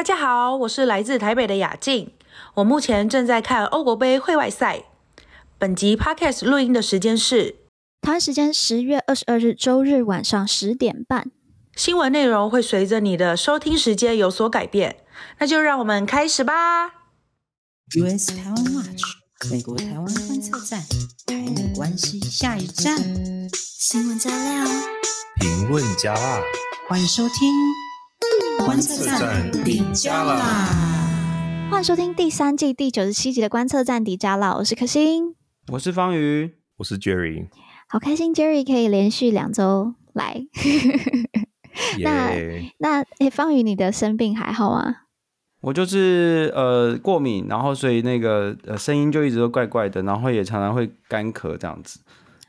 大家好，我是来自台北的雅静。我目前正在看欧国杯会外赛。本集 Podcast 录音的时间是台湾时间十月二十二日周日晚上十点半。新闻内容会随着你的收听时间有所改变，那就让我们开始吧。US 台湾 Watch 美国台湾观测站，台美关系下一站。新闻加料，评论加辣，欢迎收听。观测站底加啦！欢迎收听第三季第九十七集的观测站底加啦！我是可心，我是方瑜，我是 Jerry。好开心，Jerry 可以连续两周来。那那诶，方瑜，你的生病还好吗？我就是呃过敏，然后所以那个呃声音就一直都怪怪的，然后也常常会干咳这样子。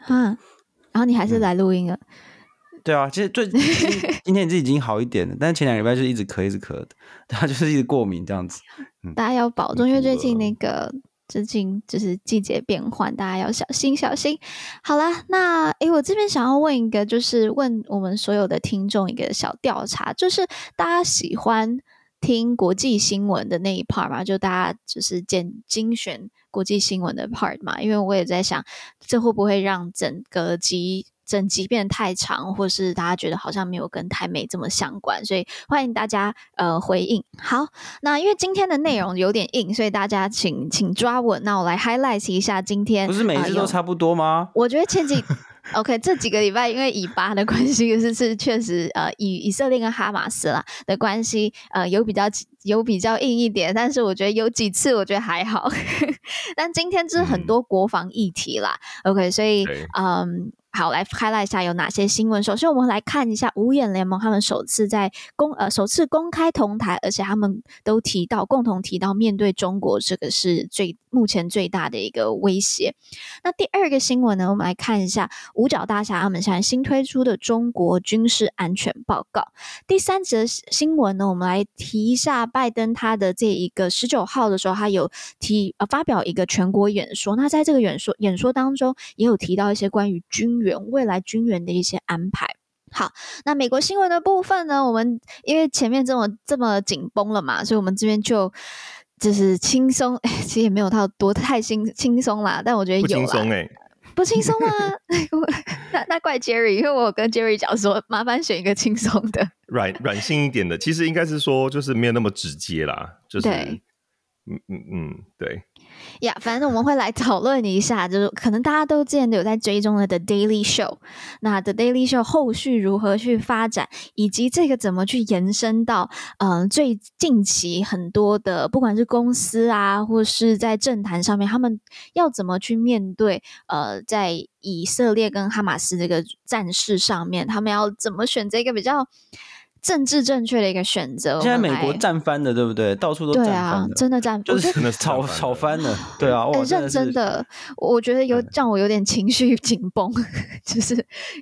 嗯，然后你还是来录音了。嗯对啊，其实最 今天自己已经好一点了，但是前两个礼拜就一直咳，一直咳的，他就是一直过敏这样子。嗯、大家要保重，因为最近那个最近就是季节变换，大家要小心小心。好啦，那诶，我这边想要问一个，就是问我们所有的听众一个小调查，就是大家喜欢听国际新闻的那一 part 吗？就大家就是拣精选国际新闻的 part 嘛？因为我也在想，这会不会让整个集整集变太长，或是大家觉得好像没有跟台美这么相关，所以欢迎大家呃回应。好，那因为今天的内容有点硬，所以大家请请抓稳。那我来 highlight 一下今天，不是每次都差不多吗？呃、我觉得前几 OK 这几个礼拜因为以巴的关系，是是确实呃以以色列跟哈马斯啦的关系呃有比较有比较硬一点，但是我觉得有几次我觉得还好。但今天就是很多国防议题啦、嗯、，OK，所以嗯。好，来 highlight 一下有哪些新闻。首先，我们来看一下五眼联盟他们首次在公呃首次公开同台，而且他们都提到共同提到面对中国这个是最目前最大的一个威胁。那第二个新闻呢，我们来看一下五角大厦他们现在新推出的中国军事安全报告。第三则新闻呢，我们来提一下拜登他的这一个十九号的时候，他有提呃发表一个全国演说。那在这个演说演说当中，也有提到一些关于军援未来军援的一些安排。好，那美国新闻的部分呢，我们因为前面这么这么紧绷了嘛，所以我们这边就就是轻松，其实也没有到多太轻轻松啦，但我觉得有啦，不轻松哎，不轻松吗？那那怪 Jerry，因为我跟 Jerry 讲说，麻烦选一个轻松的，软软性一点的，其实应该是说就是没有那么直接啦，就是嗯嗯嗯，对。呀反正我们会来讨论一下，就是可能大家都之前都有在追踪的 The Daily Show，那 The Daily Show 后续如何去发展，以及这个怎么去延伸到嗯、最近期很多的不管是公司啊，或是在政坛上面，他们要怎么去面对呃在以色列跟哈马斯这个战事上面，他们要怎么选择一个比较。政治正确的一个选择。现在美国战翻了，对不对？到处都战翻了。对啊，真的战，就是真的炒炒翻了。对啊，我认真的，我觉得有让我有点情绪紧绷，就是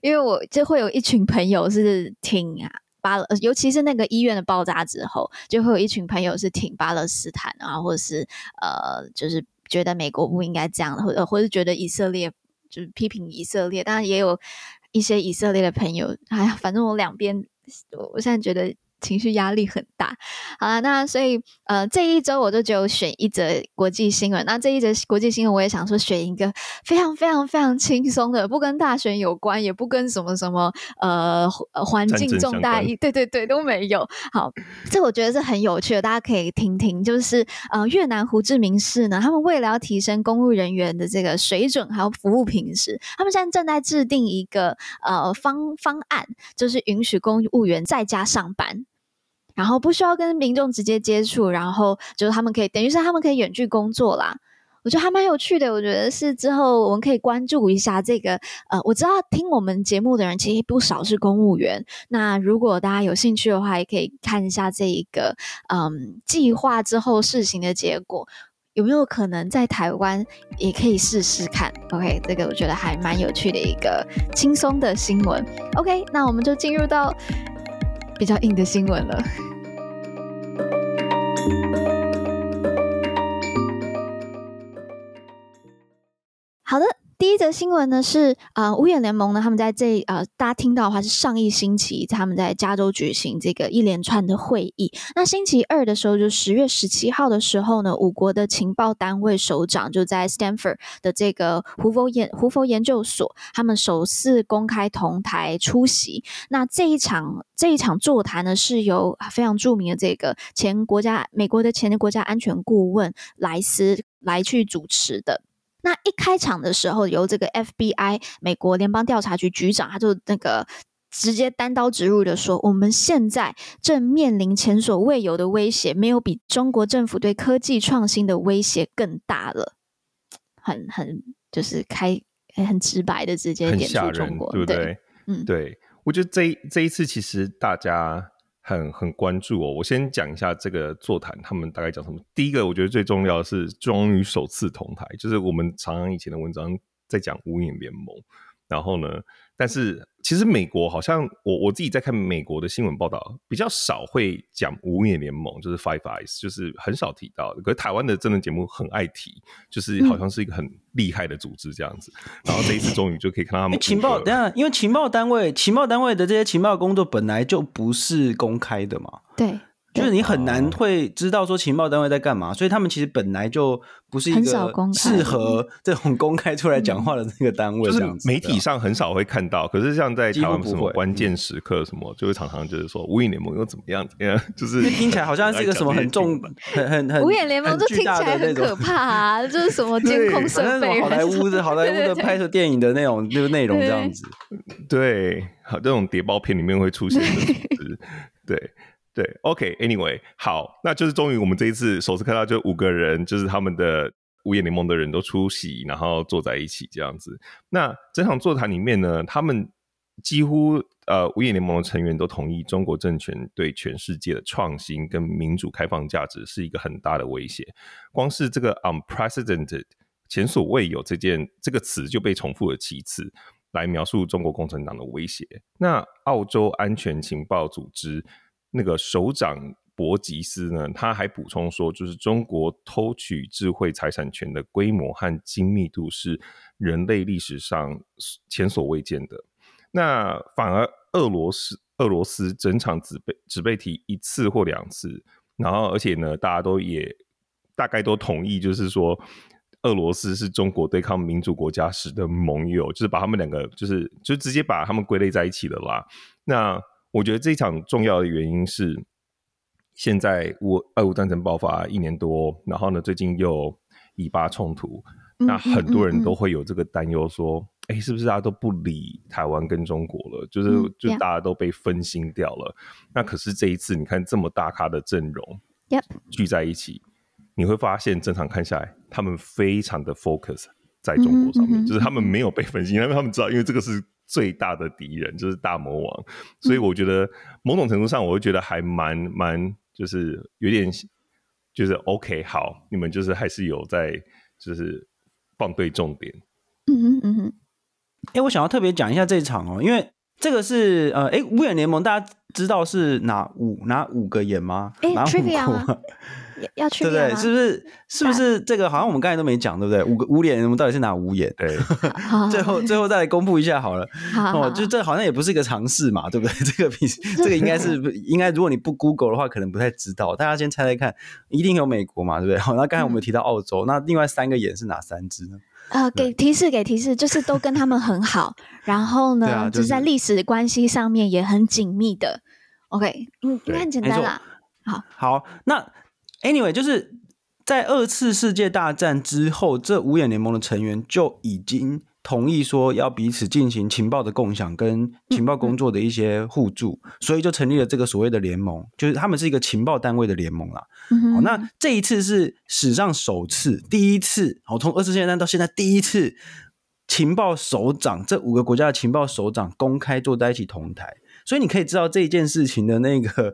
因为我就会有一群朋友是挺啊巴勒，尤其是那个医院的爆炸之后，就会有一群朋友是挺巴勒斯坦啊，或者是呃，就是觉得美国不应该这样，或者或是觉得以色列就是批评以色列，当然也有一些以色列的朋友，哎呀，反正我两边。我我现在觉得情绪压力很大。好了，那所以呃这一周我就只有选一则国际新闻。那这一则国际新闻我也想说选一个非常非常非常轻松的，不跟大选有关，也不跟什么什么呃环境重大意，对对对都没有。好，这我觉得是很有趣的，大家可以听听。就是呃越南胡志明市呢，他们为了要提升公务人员的这个水准还有服务品质，他们现在正在制定一个呃方方案，就是允许公务员在家上班。然后不需要跟民众直接接触，然后就是他们可以等于是他们可以远距工作啦。我觉得还蛮有趣的。我觉得是之后我们可以关注一下这个。呃，我知道听我们节目的人其实不少是公务员。那如果大家有兴趣的话，也可以看一下这一个嗯计划之后试行的结果，有没有可能在台湾也可以试试看。OK，这个我觉得还蛮有趣的一个轻松的新闻。OK，那我们就进入到比较硬的新闻了。好的，第一则新闻呢是啊，五眼联盟呢，他们在这呃，大家听到的话是上一星期他们在加州举行这个一连串的会议。那星期二的时候，就十月十七号的时候呢，五国的情报单位首长就在 Stanford 的这个胡佛研胡佛研究所，他们首次公开同台出席。那这一场这一场座谈呢，是由非常著名的这个前国家美国的前国家安全顾问莱斯来去主持的。那一开场的时候，由这个 FBI 美国联邦调查局局长，他就那个直接单刀直入的说：“我们现在正面临前所未有的威胁，没有比中国政府对科技创新的威胁更大了。很”很很就是开很直白的直接点出中国，对不对？对嗯，对，我觉得这这一次其实大家。很很关注哦，我先讲一下这个座谈，他们大概讲什么。第一个，我觉得最重要的是终于首次同台，就是我们常常以前的文章在讲五眼联盟，然后呢。但是其实美国好像我我自己在看美国的新闻报道，比较少会讲五眼联盟，就是 Five Eyes，就是很少提到的。可是台湾的政论节目很爱提，就是好像是一个很厉害的组织这样子。嗯、然后这一次终于就可以看到他们情报，等下因为情报单位情报单位的这些情报工作本来就不是公开的嘛。对。就是你很难会知道说情报单位在干嘛，所以他们其实本来就不是一个适合这种公开出来讲话的那个单位，就是媒体上很少会看到。可是像在台湾什么关键时刻什么，就会常常就是说无影联盟又怎么样怎么样，就是听起来好像是一个什么很重 很很很无眼联盟，就听起来很可怕啊，就是什么监控设备，好莱坞的好莱坞的拍摄电影的那种那个内容这样子。对，好，这种谍报片里面会出现的组织，对。，OK，Anyway，好，那就是终于我们这一次首次看到，就五个人，就是他们的五眼联盟的人都出席，然后坐在一起这样子。那整场座谈里面呢，他们几乎呃五眼联盟的成员都同意，中国政权对全世界的创新跟民主开放价值是一个很大的威胁。光是这个 unprecedented 前所未有这件这个词就被重复了七次，来描述中国共产党的威胁。那澳洲安全情报组织。那个首长博吉斯呢，他还补充说，就是中国偷取智慧财产权的规模和精密度是人类历史上前所未见的。那反而俄罗斯，俄罗斯整场只被只被提一次或两次，然后而且呢，大家都也大概都同意，就是说俄罗斯是中国对抗民主国家时的盟友，就是把他们两个就是就直接把他们归类在一起了啦。那我觉得这一场重要的原因是，现在乌俄乌战争爆发一年多，然后呢，最近又以巴冲突，那很多人都会有这个担忧，说，哎、嗯嗯嗯，是不是大家都不理台湾跟中国了？就是，就大家都被分心掉了。嗯、那可是这一次，你看这么大咖的阵容，聚在一起，你会发现，正常看下来，他们非常的 focus 在中国上面，嗯嗯嗯、就是他们没有被分心，因为他们知道，因为这个是。最大的敌人就是大魔王，所以我觉得某种程度上，我会觉得还蛮蛮，就是有点，就是 OK，好，你们就是还是有在，就是放对重点。嗯哼嗯哼，哎、欸，我想要特别讲一下这一场哦，因为这个是呃，哎、欸，五眼联盟大家知道是哪五哪五个眼吗？哎、五个？要去对不对？是不是？是不是这个？好像我们刚才都没讲，对不对？五个五眼，我们到底是哪五眼？对，最后最后再来公布一下好了。好，哦，就这好像也不是一个尝试嘛，对不对？这个比这个应该是应该，如果你不 Google 的话，可能不太知道。大家先猜猜看，一定有美国嘛，对不对？好，那刚才我们提到澳洲，嗯、那另外三个眼是哪三只呢？呃，给提示，给提示，就是都跟他们很好，然后呢，啊就是、就是在历史关系上面也很紧密的。OK，嗯，应该很简单啦。好，好，那。Anyway，就是在二次世界大战之后，这五眼联盟的成员就已经同意说要彼此进行情报的共享跟情报工作的一些互助，所以就成立了这个所谓的联盟，就是他们是一个情报单位的联盟啦。嗯哼，好，那这一次是史上首次，第一次，好，从二次世界大战到现在第一次，情报首长这五个国家的情报首长公开坐在一起同台。所以你可以知道这一件事情的那个、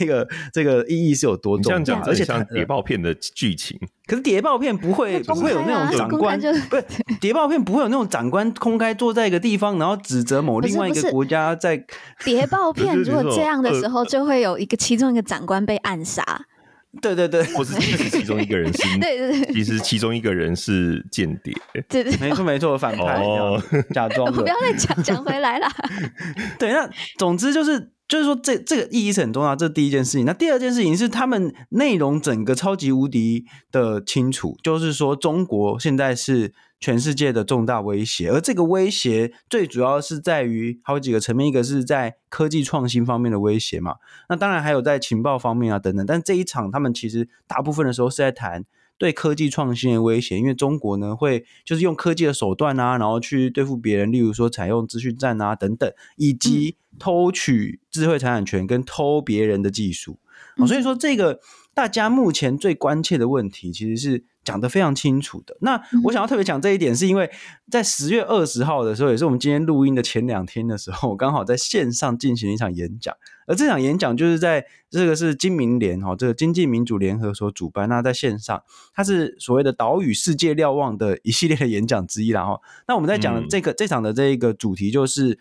那个、这个意义是有多重要，这样讲，而且像谍报片的剧情。可是谍报片不会不会有那种长官，不是谍报片不会有那种长官公开坐在一个地方，然后指责某另外一个国家在。谍报片如果这样的时候，就会有一个其中一个长官被暗杀。对对对，或是其实其中一个人是，对对对，其实其中一个人是间谍，对对，没错没错，反派哦，假装的。不要再讲讲回来了。对，那总之就是。就是说这，这这个意义是很重要，这是第一件事情。那第二件事情是，他们内容整个超级无敌的清楚，就是说，中国现在是全世界的重大威胁，而这个威胁最主要是在于好几个层面，一个是在科技创新方面的威胁嘛，那当然还有在情报方面啊等等。但这一场，他们其实大部分的时候是在谈。对科技创新的威胁，因为中国呢会就是用科技的手段啊，然后去对付别人，例如说采用资讯战啊等等，以及偷取智慧财产权跟偷别人的技术。哦，所以说这个大家目前最关切的问题，其实是。讲得非常清楚的。那我想要特别讲这一点，是因为在十月二十号的时候，也是我们今天录音的前两天的时候，我刚好在线上进行了一场演讲。而这场演讲就是在这个是金明联哈，这个经济民主联合所主办。那在线上，它是所谓的岛屿世界瞭望的一系列的演讲之一。然后，那我们在讲这个、嗯、这场的这一个主题，就是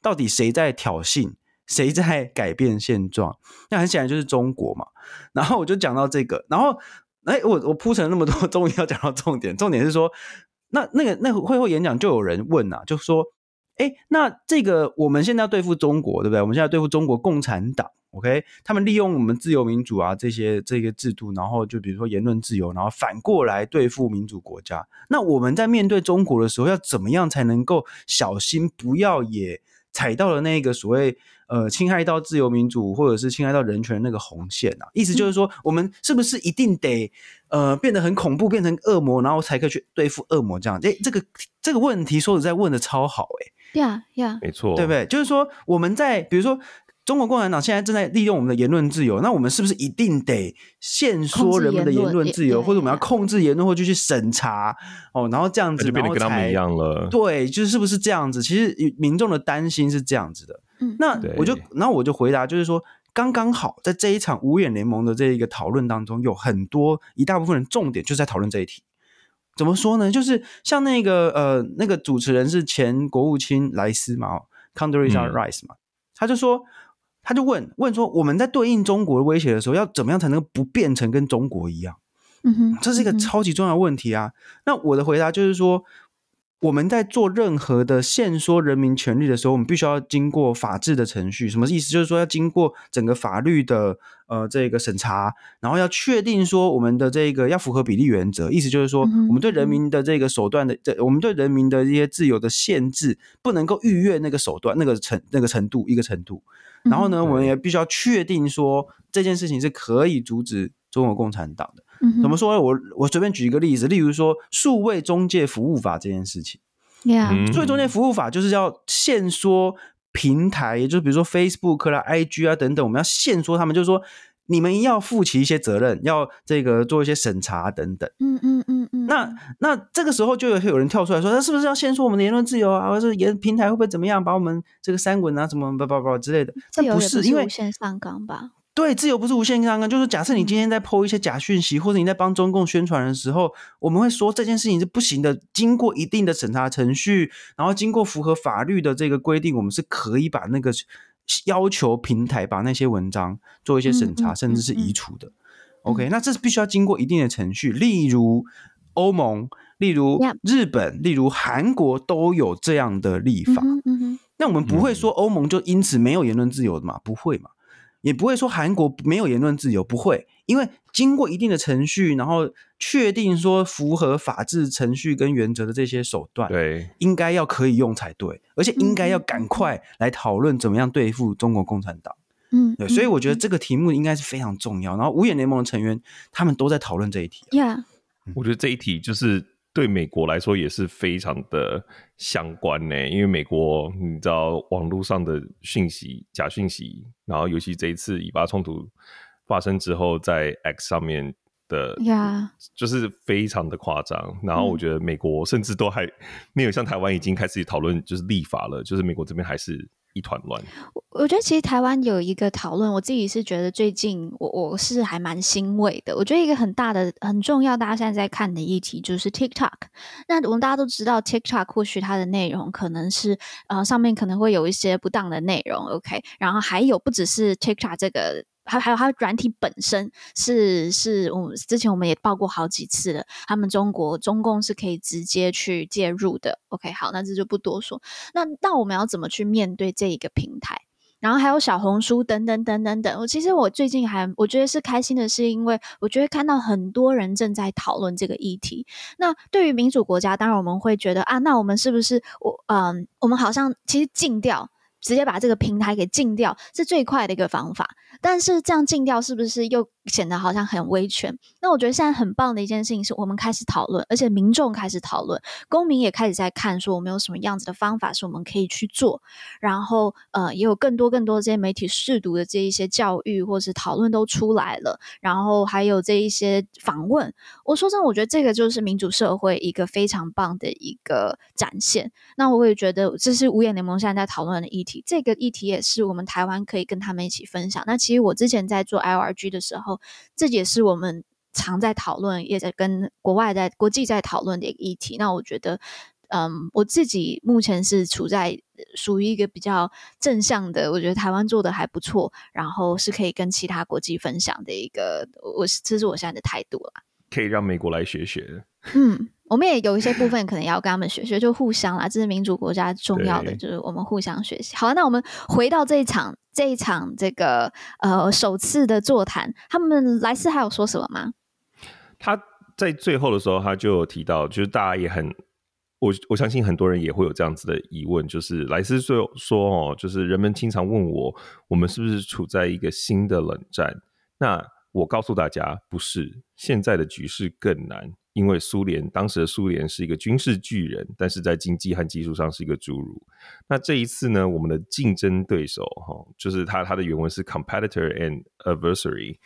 到底谁在挑衅，谁在改变现状？那很显然就是中国嘛。然后我就讲到这个，然后。哎，我我铺陈那么多，终于要讲到重点。重点是说，那那个那个会后演讲就有人问啊，就说，哎，那这个我们现在要对付中国，对不对？我们现在要对付中国共产党，OK？他们利用我们自由民主啊这些这个制度，然后就比如说言论自由，然后反过来对付民主国家。那我们在面对中国的时候，要怎么样才能够小心，不要也踩到了那个所谓？呃，侵害到自由民主或者是侵害到人权那个红线啊，意思就是说，我们是不是一定得呃变得很恐怖，变成恶魔，然后才可以去对付恶魔这样？诶，这个这个问题说实在问的超好诶。呀呀，没错，对不对？就是说我们在比如说中国共产党现在正在利用我们的言论自由，那我们是不是一定得限缩人们的言论自由，或者我们要控制言论，或者去审查哦，然后这样子，就变得跟他们一样了。对，就是是不是这样子？其实民众的担心是这样子的。嗯，那我就，然后我就回答，就是说，刚刚好在这一场五眼联盟的这一个讨论当中，有很多一大部分人重点就是在讨论这一题。怎么说呢？就是像那个呃，那个主持人是前国务卿莱斯嘛，Condoleezza Rice 嘛，嗯、他就说，他就问问说，我们在对应中国的威胁的时候，要怎么样才能不变成跟中国一样？嗯哼，这是一个超级重要的问题啊。那我的回答就是说。我们在做任何的限缩人民权利的时候，我们必须要经过法治的程序。什么意思？就是说要经过整个法律的呃这个审查，然后要确定说我们的这个要符合比例原则。意思就是说，我们对人民的这个手段的，这我们对人民的一些自由的限制，不能够逾越那个手段那个程那个程度一个程度。然后呢，我们也必须要确定说这件事情是可以阻止中国共产党的。怎么说呢？我我随便举一个例子，例如说数位中介服务法这件事情。Yeah. 数位中介服务法就是要限缩平台，也就是比如说 Facebook 啦、IG 啊等等，我们要限缩他们，就是说你们要负起一些责任，要这个做一些审查等等。嗯嗯嗯嗯。那那这个时候就有有人跳出来说，那是不是要限缩我们的言论自由啊？或者是言平台会不会怎么样，把我们这个三文啊什么叭叭叭之类的？这不是因为无限上纲吧？对，自由不是无限上纲，就是假设你今天在 po 一些假讯息，或者你在帮中共宣传的时候，我们会说这件事情是不行的。经过一定的审查程序，然后经过符合法律的这个规定，我们是可以把那个要求平台把那些文章做一些审查，甚至是移除的。OK，那这是必须要经过一定的程序。例如欧盟，例如日本，例如韩国都有这样的立法。那我们不会说欧盟就因此没有言论自由的嘛？不会嘛？也不会说韩国没有言论自由，不会，因为经过一定的程序，然后确定说符合法治程序跟原则的这些手段，对，应该要可以用才对，而且应该要赶快来讨论怎么样对付中国共产党。嗯，对，所以我觉得这个题目应该是非常重要。然后五眼联盟的成员他们都在讨论这一题。Yeah，我觉得这一题就是。对美国来说也是非常的相关呢，因为美国你知道网络上的讯息、假讯息，然后尤其这一次以巴冲突发生之后，在 X 上面的，呀，就是非常的夸张。然后我觉得美国甚至都还没有像台湾已经开始讨论就是立法了，就是美国这边还是。一团乱。我我觉得其实台湾有一个讨论，我自己是觉得最近我我是还蛮欣慰的。我觉得一个很大的很重要，大家现在在看的议题就是 TikTok。那我们大家都知道，TikTok 或许它的内容可能是呃上面可能会有一些不当的内容，OK。然后还有不只是 TikTok 这个还还有它软体本身是是我们之前我们也报过好几次了，他们中国中共是可以直接去介入的。OK，好，那这就不多说。那那我们要怎么去面对这一个平台？然后还有小红书等等等等等。我其实我最近还我觉得是开心的，是因为我觉得看到很多人正在讨论这个议题。那对于民主国家，当然我们会觉得啊，那我们是不是我嗯，我们好像其实禁掉。直接把这个平台给禁掉是最快的一个方法，但是这样禁掉是不是又显得好像很威权？那我觉得现在很棒的一件事情是我们开始讨论，而且民众开始讨论，公民也开始在看，说我们有什么样子的方法是我们可以去做，然后呃，也有更多更多这些媒体试读的这一些教育或是讨论都出来了，然后还有这一些访问。我说真的，我觉得这个就是民主社会一个非常棒的一个展现。那我也觉得这是五眼联盟现在在讨论的议这个议题也是我们台湾可以跟他们一起分享。那其实我之前在做 LRG 的时候，这也是我们常在讨论，也在跟国外在国际在讨论的一个议题。那我觉得，嗯，我自己目前是处在属于一个比较正向的，我觉得台湾做的还不错，然后是可以跟其他国际分享的一个，我是这是我现在的态度了。可以让美国来学学。嗯。我们也有一些部分可能要跟他们学学，就互相啦，这是民主国家重要的，就是我们互相学习。好，那我们回到这一场，这一场这个呃首次的座谈，他们莱斯还有说什么吗？他在最后的时候，他就有提到，就是大家也很，我我相信很多人也会有这样子的疑问，就是莱斯说说哦，就是人们经常问我，我们是不是处在一个新的冷战？那我告诉大家，不是，现在的局势更难。因为苏联当时的苏联是一个军事巨人，但是在经济和技术上是一个侏儒。那这一次呢，我们的竞争对手哈，就是他他的原文是 competitor and adversary，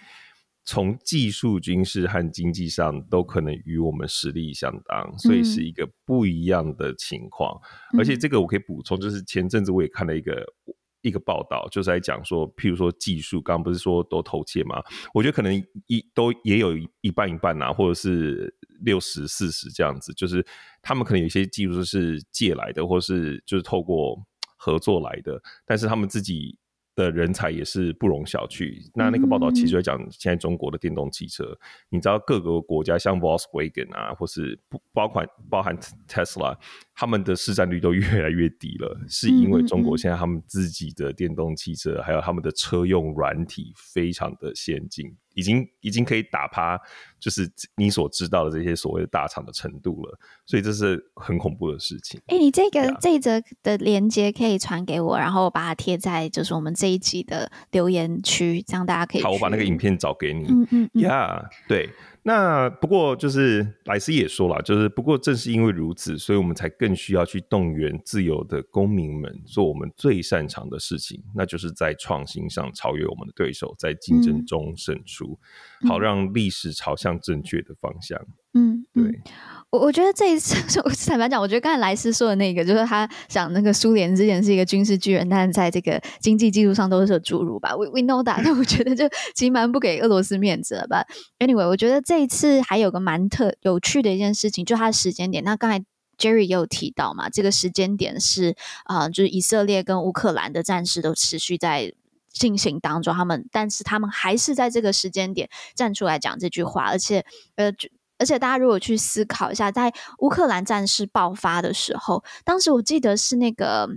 从技术、军事和经济上都可能与我们实力相当，所以是一个不一样的情况。嗯、而且这个我可以补充，就是前阵子我也看了一个。一个报道就是在讲说，譬如说技术，刚刚不是说都偷窃吗？我觉得可能一都也有一半一半啊，或者是六十四十这样子，就是他们可能有些技术是借来的，或是就是透过合作来的，但是他们自己。的人才也是不容小觑。那那个报道其实就讲现在中国的电动汽车，你知道各个国家像 Volkswagen 啊，或是不包括包含 Tesla，他们的市占率都越来越低了，是因为中国现在他们自己的电动汽车还有他们的车用软体非常的先进。已经已经可以打趴，就是你所知道的这些所谓的大厂的程度了，所以这是很恐怖的事情。哎、欸，你这个、啊、这一则的连接可以传给我，然后我把它贴在就是我们这一集的留言区，这样大家可以。好，我把那个影片找给你。嗯嗯嗯。呀、yeah，对。那不过就是莱斯也说了，就是不过正是因为如此，所以我们才更需要去动员自由的公民们做我们最擅长的事情，那就是在创新上超越我们的对手，在竞争中胜出，嗯、好让历史朝向正确的方向。嗯，对。我我觉得这一次，我坦白讲，我觉得刚才莱斯说的那个，就是他讲那个苏联之前是一个军事巨人，但是在这个经济基础上都是个侏儒吧。We we know that，但我觉得就其实蛮不给俄罗斯面子了吧。Anyway，我觉得这一次还有个蛮特有趣的一件事情，就它的时间点。那刚才 Jerry 也有提到嘛，这个时间点是啊、呃，就是以色列跟乌克兰的战事都持续在进行当中，他们但是他们还是在这个时间点站出来讲这句话，而且呃。而且大家如果去思考一下，在乌克兰战事爆发的时候，当时我记得是那个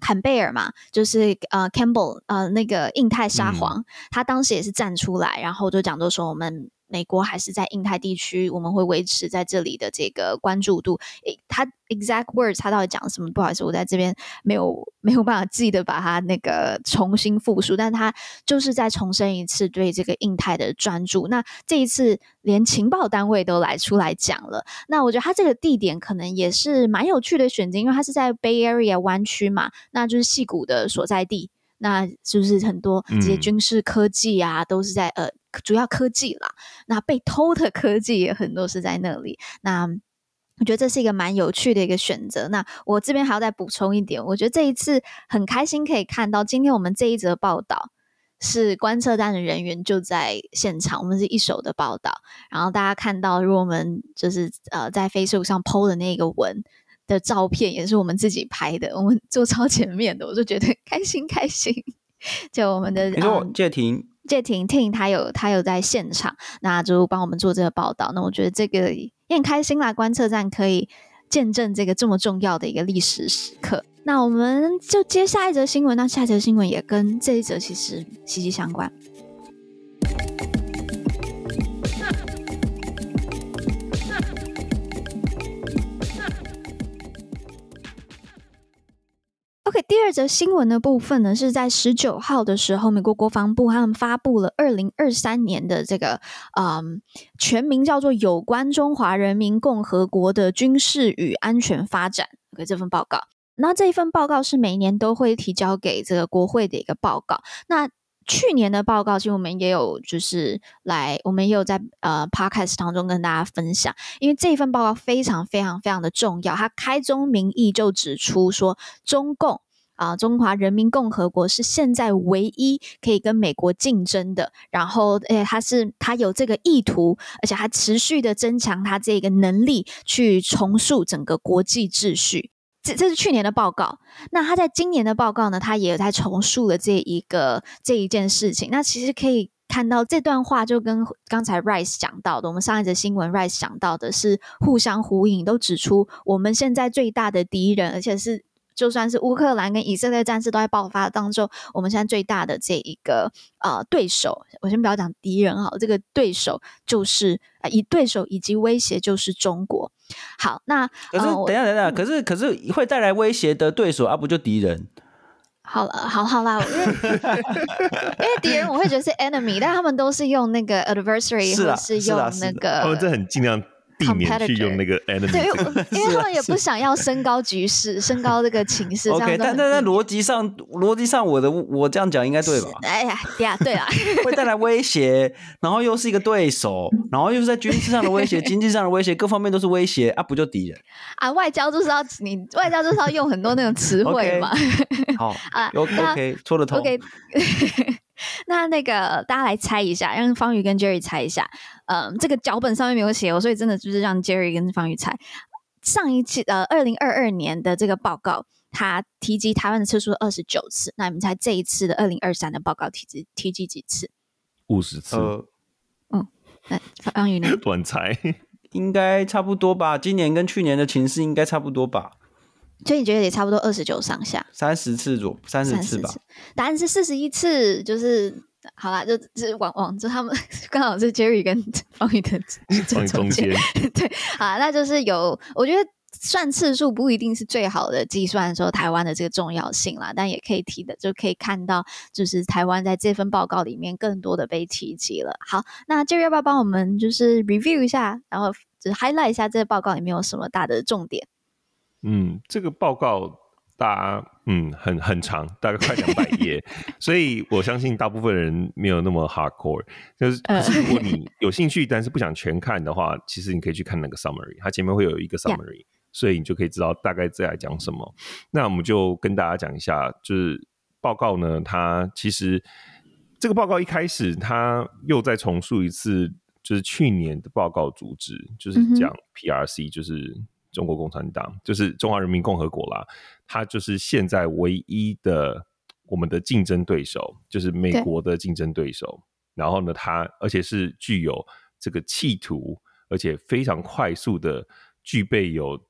坎贝尔嘛，就是呃 Campbell 呃那个印太沙皇，嗯，他当时也是站出来，然后就讲就说我们。美国还是在印太地区，我们会维持在这里的这个关注度。诶，他 exact words 他到底讲什么？不好意思，我在这边没有没有办法记得把它那个重新复述。但他就是再重申一次对这个印太的专注。那这一次连情报单位都来出来讲了。那我觉得他这个地点可能也是蛮有趣的选择，因为它是在 Bay Area 湾区嘛，那就是戏谷的所在地。那是不是很多这些军事科技啊，都是在、嗯、呃主要科技啦？那被偷的科技也很多是在那里。那我觉得这是一个蛮有趣的一个选择。那我这边还要再补充一点，我觉得这一次很开心可以看到，今天我们这一则报道是观测站的人员就在现场，我们是一手的报道。然后大家看到，如果我们就是呃在 Facebook 上 PO 的那个文。的照片也是我们自己拍的，我们坐超前面的，我就觉得开 心开心。就我们的，你说谢霆谢婷婷她有她有在现场，那就帮我们做这个报道。那我觉得这个也很开心啦，观测站可以见证这个这么重要的一个历史时刻。那我们就接下一则新闻，那下一则新闻也跟这一则其实息息相关。第二则新闻的部分呢，是在十九号的时候，美国国防部他们发布了二零二三年的这个，嗯，全名叫做《有关中华人民共和国的军事与安全发展》OK 这份报告。那这一份报告是每年都会提交给这个国会的一个报告。那去年的报告，其实我们也有就是来，我们也有在呃 Podcast 当中跟大家分享，因为这一份报告非常非常非常的重要，它开宗明义就指出说，中共啊、中华人民共和国是现在唯一可以跟美国竞争的，然后诶，它是它有这个意图，而且还持续的增强它这个能力，去重塑整个国际秩序。这这是去年的报告，那他在今年的报告呢，他也有在重塑了这一个这一件事情。那其实可以看到这段话就跟刚才 Rice 讲到的，我们上一则新闻 Rice 讲到的是互相呼应，都指出我们现在最大的敌人，而且是。就算是乌克兰跟以色列战事都在爆发当中，我们现在最大的这一个呃对手，我先不要讲敌人哈，这个对手就是呃以对手以及威胁就是中国。好，那可是等一下等一下，可是可是会带来威胁的对手啊，不就敌人？好了，好好啦，因为因为敌人我会觉得是 enemy，但他们都是用那个 adversary，是啊，或是用那个，他们这很尽量。避免去用那个 enemy，对，因为他们也不想要升高局势，升高这个情势。OK，但但在逻辑上，逻辑上我的我这样讲应该对吧？哎呀，对呀，对啊，会带来威胁，然后又是一个对手，然后又是在军事上的威胁、经济上的威胁，各方面都是威胁啊，不就敌人啊？外交就是要你外交就是要用很多那种词汇嘛。好啊，OK，说得通。OK。那那个大家来猜一下，让方宇跟 Jerry 猜一下。嗯，这个脚本上面没有写哦，所以真的就是让 Jerry 跟方宇猜。上一期呃，二零二二年的这个报告，他提及台湾的次数二十九次。那你们猜这一次的二零二三的报告提及提及几次？五十次。呃、嗯，那方宇呢？短猜，应该差不多吧。今年跟去年的情势应该差不多吧。所以你觉得也差不多二十九上下，三十次左三十次吧？答案是四十一次，就是好啦，就就是往往就他们 刚好是 Jerry 跟 方宇的中 中间，对啊，那就是有我觉得算次数不一定是最好的计算说台湾的这个重要性啦，但也可以提的就可以看到，就是台湾在这份报告里面更多的被提及了。好，那 Jerry 要不要帮我们就是 review 一下，然后就是 highlight 一下这个报告里面有什么大的重点？嗯，这个报告大家嗯很很长，大概快两百页，所以我相信大部分人没有那么 hardcore。就是，可是如果你有兴趣，但是不想全看的话，其实你可以去看那个 summary，它前面会有一个 summary，Yeah. 所以你就可以知道大概在讲什么。那我们就跟大家讲一下，就是报告呢，它其实这个报告一开始它又再重述一次，就是去年的报告主旨，就是讲 PRC，就是。中国共产党就是中华人民共和国啦，它就是现在唯一的我们的竞争对手，就是美国的竞争对手。对然后呢，它而且是具有这个企图，而且非常快速的具备有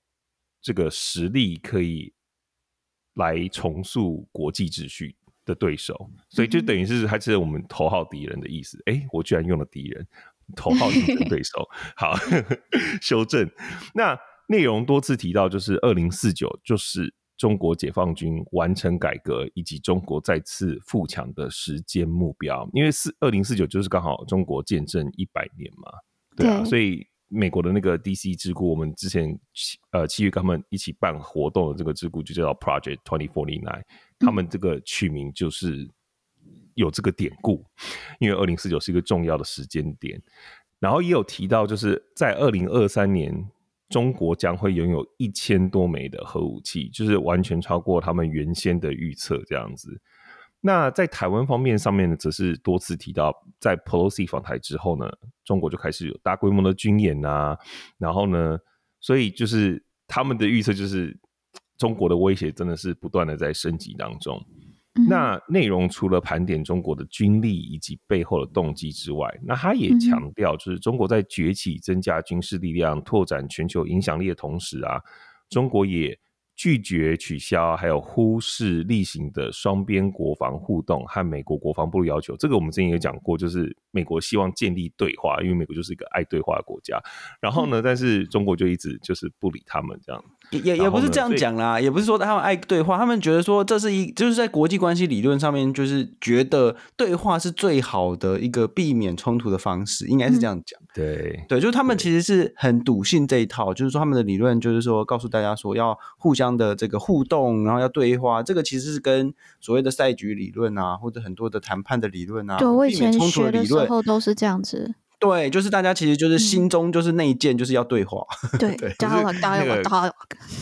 这个实力，可以来重塑国际秩序的对手。所以就等于是还是我们头号敌人的意思。哎、嗯，我居然用了敌人，头号竞争对手。好，修正那。内容多次提到，就是二零四九，就是中国解放军完成改革以及中国再次富强的时间目标。因为四二零四九就是刚好中国建政一百年嘛，对啊，对，所以美国的那个 DC 智库，我们之前七呃七月跟他们一起办活动的这个智库就叫 Project Twenty Forty Nine，他们这个取名就是有这个典故，因为二零四九是一个重要的时间点。然后也有提到，就是在二零二三年。中国将会拥有一千多枚的核武器，就是完全超过他们原先的预测这样子。那在台湾方面上面呢，则是多次提到，在 Pelosi 访台之后呢，中国就开始有大规模的军演啊，然后呢，所以就是他们的预测就是中国的威胁真的是不断的在升级当中。那内容除了盘点中国的军力以及背后的动机之外，那他也强调，就是中国在崛起、增加军事力量、拓展全球影响力的同时啊，中国也。拒绝取消，还有忽视例行的双边国防互动和美国国防部的要求，这个我们之前也讲过，就是美国希望建立对话，因为美国就是一个爱对话的国家。然后呢，但是中国就一直就是不理他们这样。也也也不是这样讲啦，也不是说他们爱对话，他们觉得说这是一就是在国际关系理论上面，就是觉得对话是最好的一个避免冲突的方式，应该是这样讲。对对，就是他们其实是很笃信这一套，就是说他们的理论就是说告诉大家说要互相的这个互动，然后要对话，这个其实是跟所谓的赛局理论啊，或者很多的谈判的理论啊，对，我以前冲突的理论学的时候都是这样子。对，就是大家其实就是心中就是内建，就是要对话。嗯、对，加油加油加油！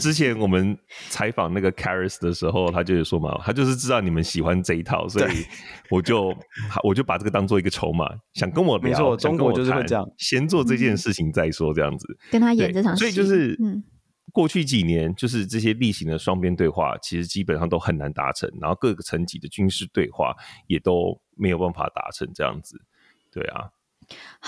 之前我们采访那个 Caris 的时候，他就是说嘛，他就是知道你们喜欢这一套，所以我就我就把这个当做一个筹码，想跟我聊。没错，中国就是会这样，先做这件事情再说，这样子。跟他演这场戏。所以就是，嗯，过去几年就是这些例行的双边对话，其实基本上都很难达成，然后各个层级的军事对话也都没有办法达成这样子。对啊。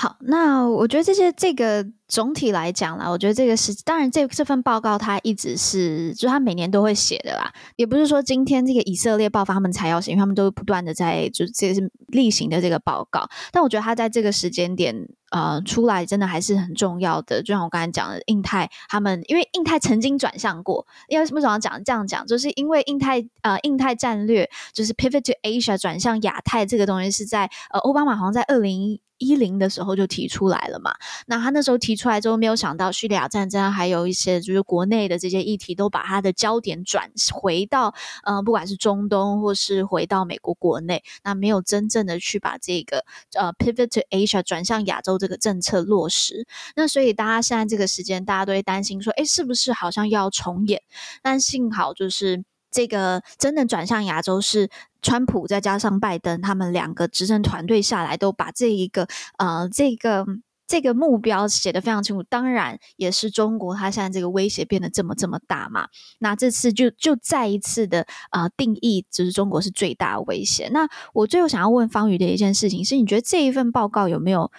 好，那我觉得这些这个总体来讲啦，我觉得这个是当然这这份报告它一直是，就他每年都会写的啦，也不是说今天这个以色列爆发他们才要写，因为他们都不断的在就是这是例行的这个报告，但我觉得他在这个时间点呃出来真的还是很重要的，就像我刚才讲的，印太他们因为印太曾经转向过，因为什么要讲这样讲，就是因为印太呃印太战略就是 pivot to Asia 转向亚太这个东西是在呃奥巴马好像在二零一零的时候就提出来了嘛，那他那时候提出来之后，没有想到叙利亚战争还有一些就是国内的这些议题，都把他的焦点转回到，呃，不管是中东或是回到美国国内，那没有真正的去把这个呃 pivot to Asia 转向亚洲这个政策落实。那所以大家现在这个时间，大家都会担心说，哎，是不是好像要重演？但幸好就是。这个真的转向亚洲是川普再加上拜登，他们两个执政团队下来都把这一个呃这个这个目标写得非常清楚。当然也是中国，他现在这个威胁变得这么这么大嘛。那这次就就再一次的呃定义，就是中国是最大的威胁。那我最后想要问方宇的一件事情是，你觉得这一份报告有没有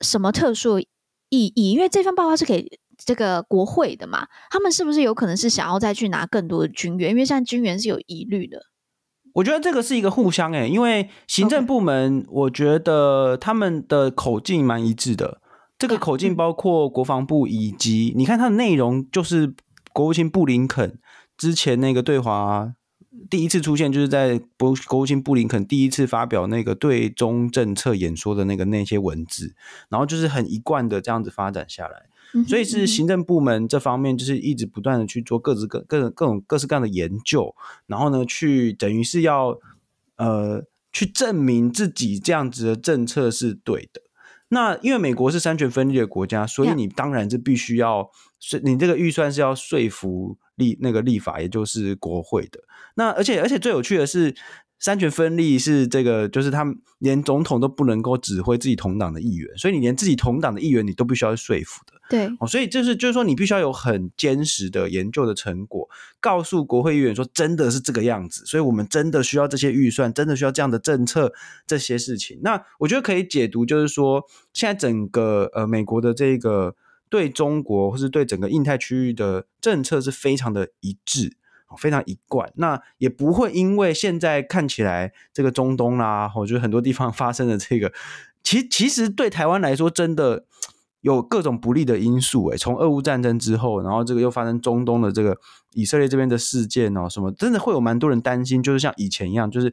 什么特殊意义？因为这份报告是给。这个国会的嘛，他们是不是有可能是想要再去拿更多的军援？因为现在军援是有疑虑的。我觉得这个是一个互相诶、欸，因为行政部门，我觉得他们的口径蛮一致的。这个口径包括国防部以及你看它的内容，就是国务卿布林肯之前那个对华第一次出现，就是在国国务卿布林肯第一次发表那个对中政策演说的那个那些文字，然后就是很一贯的这样子发展下来。所以是行政部门这方面，就是一直不断的去做各自各各各种各式各样的研究，然后呢，去等于是要呃去证明自己这样子的政策是对的。那因为美国是三权分立的国家，所以你当然是必须要是你这个预算是要说服立那个立法，也就是国会的。那而且而且最有趣的是。三权分立是这个，就是他们连总统都不能够指挥自己同党的议员，所以你连自己同党的议员你都必须要说服的。对，哦，所以就是就是说，你必须要有很坚实的研究的成果，告诉国会议员说真的是这个样子，所以我们真的需要这些预算，真的需要这样的政策，这些事情。那我觉得可以解读，就是说现在整个呃美国的这个对中国或是对整个印太区域的政策是非常的一致。非常一贯，那也不会因为现在看起来这个中东啦、啊，我觉得很多地方发生的这个，其其实对台湾来说真的有各种不利的因素诶，从俄乌战争之后，然后这个又发生中东的这个以色列这边的事件哦，什么真的会有蛮多人担心，就是像以前一样，就是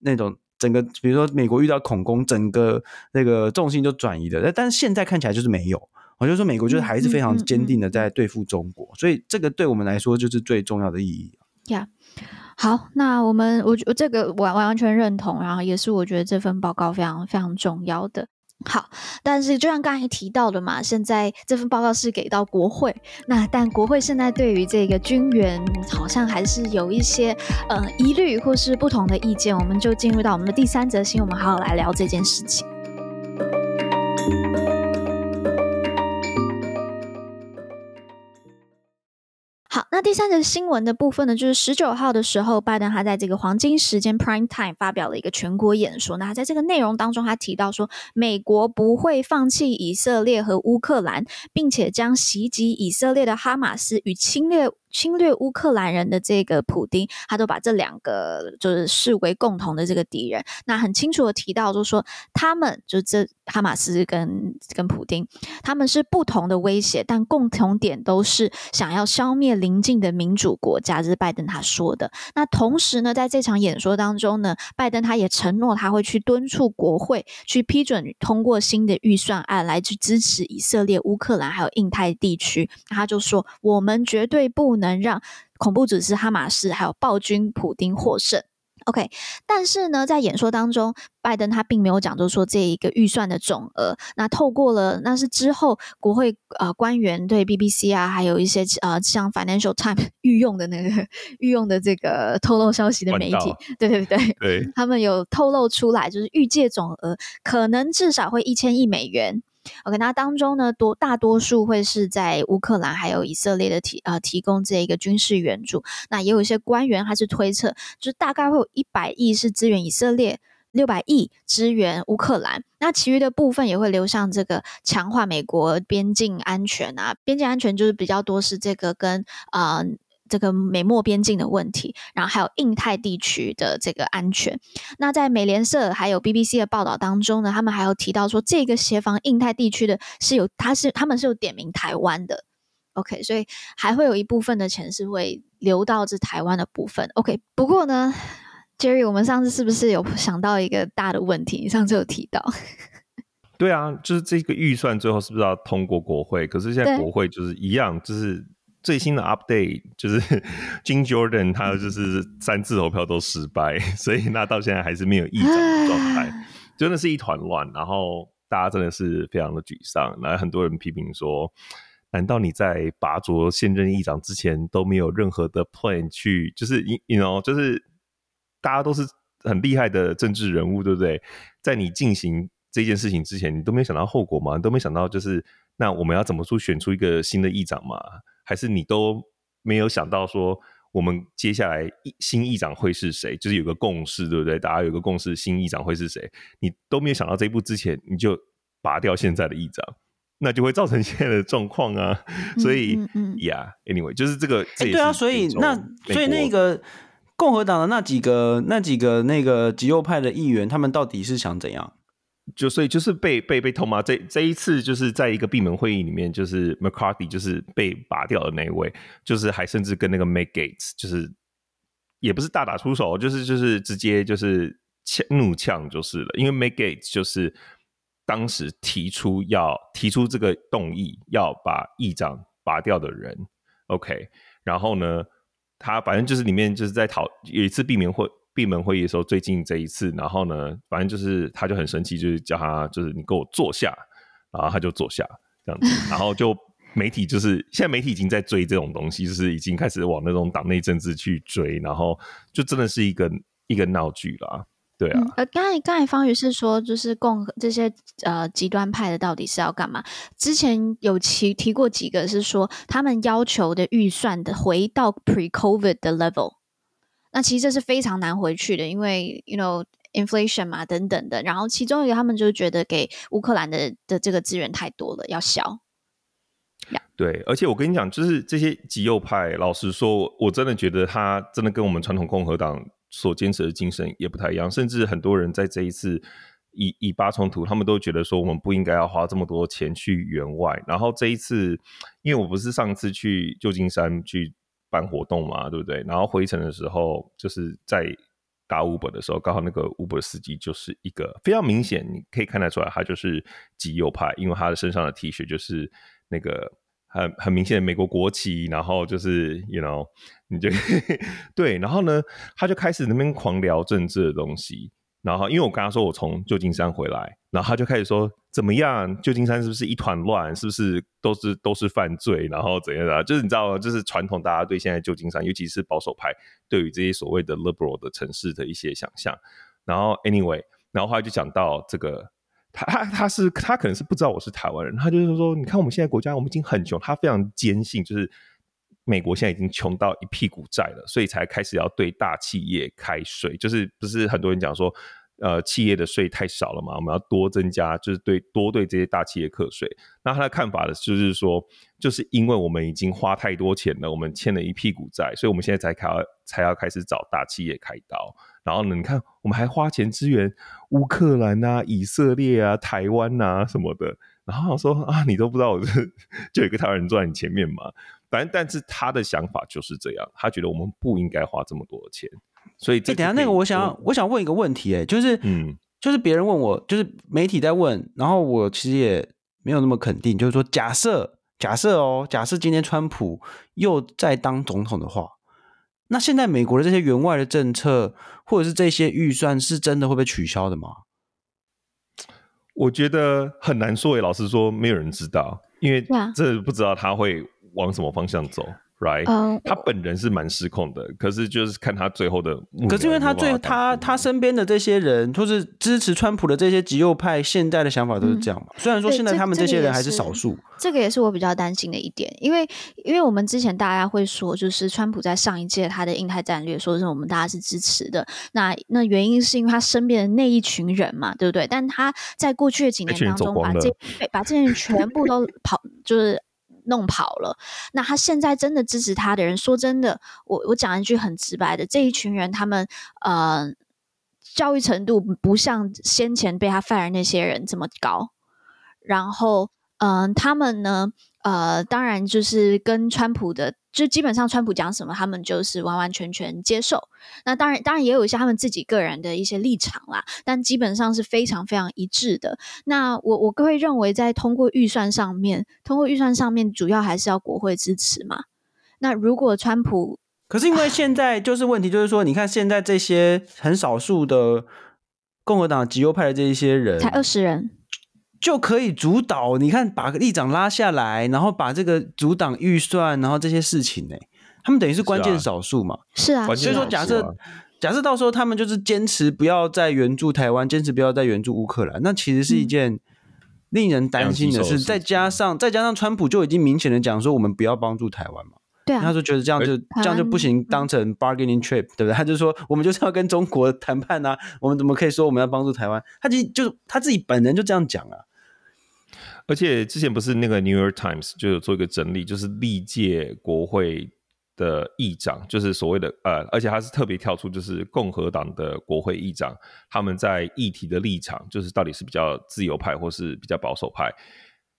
那种整个比如说美国遇到恐攻，整个那个重心就转移了，但但是现在看起来就是没有。我就说美国就是还是非常坚定的在对付中国，嗯嗯嗯嗯，所以这个对我们来说就是最重要的意义。呀，yeah. 好，那我们我我这个完完全认同，然后也是我觉得这份报告非常非常重要的。好，但是就像刚才提到的嘛，现在这份报告是给到国会，那但国会现在对于这个军援好像还是有一些呃疑虑或是不同的意见，我们就进入到我们的第三则新闻，我们好好来聊这件事情。第三则新闻的部分呢，就是十九号的时候，拜登他在这个黄金时间 （Prime Time） 发表了一个全国演说。那他在这个内容当中，他提到说，美国不会放弃以色列和乌克兰，并且将袭击以色列的哈马斯与侵略。侵略乌克兰人的这个普丁，他都把这两个就是视为共同的这个敌人。那很清楚的提到，就是说他们就这哈马斯跟跟普丁，他们是不同的威胁，但共同点都是想要消灭邻近的民主国家。这是拜登他说的。那同时呢，在这场演说当中呢，拜登他也承诺他会去敦促国会去批准通过新的预算案，来去支持以色列、乌克兰还有印太地区。他就说，我们绝对不能让恐怖组织哈马斯还有暴君普丁获胜。OK，但是呢，在演说当中，拜登他并没有讲，就是说这一个预算的总额。那透过了，那是之后国会呃官员对 BBC 啊，还有一些呃像 Financial Times 御用的那个 御用的这个透露消息的媒体，对对对，对，他们有透露出来，就是预借总额可能至少会一千亿美元。OK，那当中呢，多大多数会是在乌克兰还有以色列的提呃提供这一个军事援助。那也有一些官员他是推测，就是大概会有一百亿是支援以色列，六百亿支援乌克兰。那其余的部分也会流向这个强化美国边境安全啊，边境安全就是比较多是这个跟啊。呃这个美墨边境的问题，然后还有印太地区的这个安全。那在美联社还有 BBC 的报道当中呢，他们还有提到说，这个协防印太地区的是有，他是他们是有点名台湾的。OK，所以还会有一部分的钱是会流到这台湾的部分。OK，不过呢，Jerry，我们上次是不是有想到一个大的问题？你上次有提到。对啊，就是这个预算最后是不是要通过国会？可是现在国会就是一样，就是。最新的 update 就是 Jim Jordan 他就是三次投票都失败，所以那到现在还是没有议长的状态，真的是一团乱。然后大家真的是非常的沮丧，然后很多人批评说：难道你在拔擢现任议长之前都没有任何的 plan 去？就是你，you know，就是大家都是很厉害的政治人物，对不对？在你进行这件事情之前，你都没有想到后果吗？你都没想到就是那我们要怎么出选出一个新的议长吗？还是你都没有想到说，我们接下来新议长会是谁？就是有个共识，对不对？大家有个共识，新议长会是谁？你都没有想到这一步之前，你就拔掉现在的议长，那就会造成现在的状况啊！所以呀、嗯嗯 yeah，anyway，就是这个。哎，对啊，所以那所以那个共和党的那几个那几个那个极右派的议员，他们到底是想怎样？就所以就是被被被痛骂，这这一次就是在一个闭门会议里面，就是 McCarthy 就是被拔掉的那一位，就是还甚至跟那个 Matt Gaetz 就是也不是大打出手，就是就是直接就是呛怒呛就是了，因为 Matt Gaetz 就是当时提出要提出这个动议要把议长拔掉的人，OK，然后呢，他反正就是里面就是在讨有一次闭门会。闭门会议的时候，最近这一次，然后呢，反正就是他就很生气，就是叫他就是你给我坐下，然后他就坐下这样子，然后就 媒体就是现在媒体已经在追这种东西，就是已经开始往那种党内政治去追，然后就真的是一个一个闹剧了，对啊。呃、嗯，刚才刚才方宇是说，就是共和这些呃极端派的到底是要干嘛？之前有提提过几个是说，他们要求的预算的回到 pre-COVID 的 level。那其实这是非常难回去的，因为 you know inflation 嘛等等的。然后其中一个他们就觉得给乌克兰的的这个资源太多了，要小。Yeah. 对，而且我跟你讲，就是这些极右派，老实说，我真的觉得他真的跟我们传统共和党所坚持的精神也不太一样。甚至很多人在这一次以以巴冲突，他们都觉得说我们不应该要花这么多钱去援外。然后这一次，因为我不是上次去旧金山去。办活动嘛，对不对？然后回程的时候，就是在打 Uber 的时候，刚好那个 Uber 司机就是一个非常明显，你可以看得出来，他就是极右派，因为他的身上的 T 恤就是那个很很明显的美国国旗，然后就是 you know，你就 对，然后呢，他就开始那边狂聊政治的东西。然后，因为我跟他说我从旧金山回来，然后他就开始说怎么样？旧金山是不是一团乱？是不是都是都是犯罪？然后怎样的？就是你知道？就是传统大家对现在旧金山，尤其是保守派，对于这些所谓的 liberal 的城市的一些想象。然后 anyway，然后后来就讲到这个，他他他是他可能是不知道我是台湾人，他就是说，你看我们现在国家，我们已经很穷，他非常坚信就是。美国现在已经穷到一屁股债了，所以才开始要对大企业开税，就是不是很多人讲说。呃，企业的税太少了嘛，我们要多增加，就是对多对这些大企业课税。那他的看法呢，就是说，就是因为我们已经花太多钱了，我们欠了一屁股债，所以我们现在才开才要开始找大企业开刀。然后呢，你看我们还花钱支援乌克兰啊、以色列啊、台湾啊什么的。然后我说啊，你都不知道我是 就有一个台湾人坐在你前面嘛。反正，但是他的想法就是这样，他觉得我们不应该花这么多的钱。所以，这、欸，等下那个，我想要，我想问一个问题，哎，就是，嗯，就是别人问我，就是媒体在问，然后我其实也没有那么肯定，就是说，假设，假设哦，假设今天川普又在当总统的话，那现在美国的这些员外的政策，或者是这些预算，是真的会被取消的吗？我觉得很难说，哎，老实说，没有人知道，因为这不知道他会往什么方向走。Right，、uh, 他本人是蛮失控的，可是就是看他最后的。可是因为他最他他身边的这些人，就是支持川普的这些极右派，现在的想法都是这样嘛？嗯、虽然说现在他们这些人还是少数，这个也是我比较担心的一点，因为因为我们之前大家会说，就是川普在上一届他的印太战略，说是我们大家是支持的。那那原因是因为他身边的那一群人嘛，对不对？但他在过去的几年当中，把这把这些人全部都 跑，就是。弄跑了，那他现在真的支持他的人，说真的，我我讲一句很直白的，这一群人他们呃教育程度不像先前被他犯人那些人这么高，然后嗯、他们呢呃，当然就是跟川普的。就基本上，川普讲什么，他们就是完完全全接受。那当然，当然也有一些他们自己个人的一些立场啦，但基本上是非常非常一致的。那我我个人认为，在通过预算上面，通过预算上面，主要还是要国会支持嘛。那如果川普，可是因为现在 就是问题，就是说，你看现在这些很少数的共和党极右派的这一些人，才二十人。就可以主导，你看把个议长拉下来，然后把这个阻挡预算，然后这些事情呢，他们等于是关键少数嘛。是啊，所以说假设、啊、假设到时候他们就是坚持不要再援助台湾，坚持不要再援助乌克兰，那其实是一件令人担心的事。嗯、再加上再加上川普就已经明显的讲说，我们不要帮助台湾嘛。对啊，他说觉得这样就这样就不行，当成 bargaining trip，对不对？他就说我们就是要跟中国谈判啊，我们怎么可以说我们要帮助台湾？他其实就他自己本人就这样讲啊。而且之前不是那个 New York Times 就有做一个整理，就是历届国会的议长，就是所谓的呃，而且他是特别跳出，就是共和党的国会议长，他们在议题的立场，就是到底是比较自由派或是比较保守派。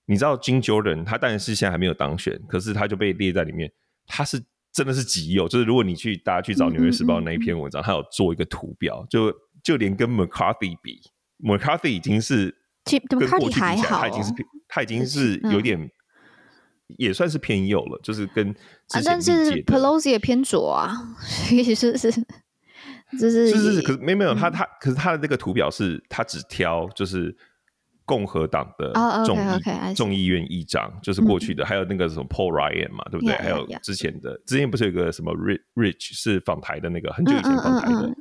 你知道 Jim Jordan，他当然是现在还没有当选，可是他就被列在里面，他是真的是极右，就是如果你去大家去找《纽约时报》那一篇文章，他有做一个图表，就就连跟 McCarthy 比，McCarthy 已经是。其实 McCarthy 还好，他已经是他已经是有点，也算是偏右了，就是跟啊，但是 Pelosi 也偏左啊，所以是是，就是是是，可是没没有他他，可是他的那个图表是，他只挑就是共和党的众议众议院议长，就是过去的，还有那个什么 Paul Ryan 嘛，对不对？还有之前的，之前不是有个什么 Rich Rich 是访台的那个，很久以前访台的。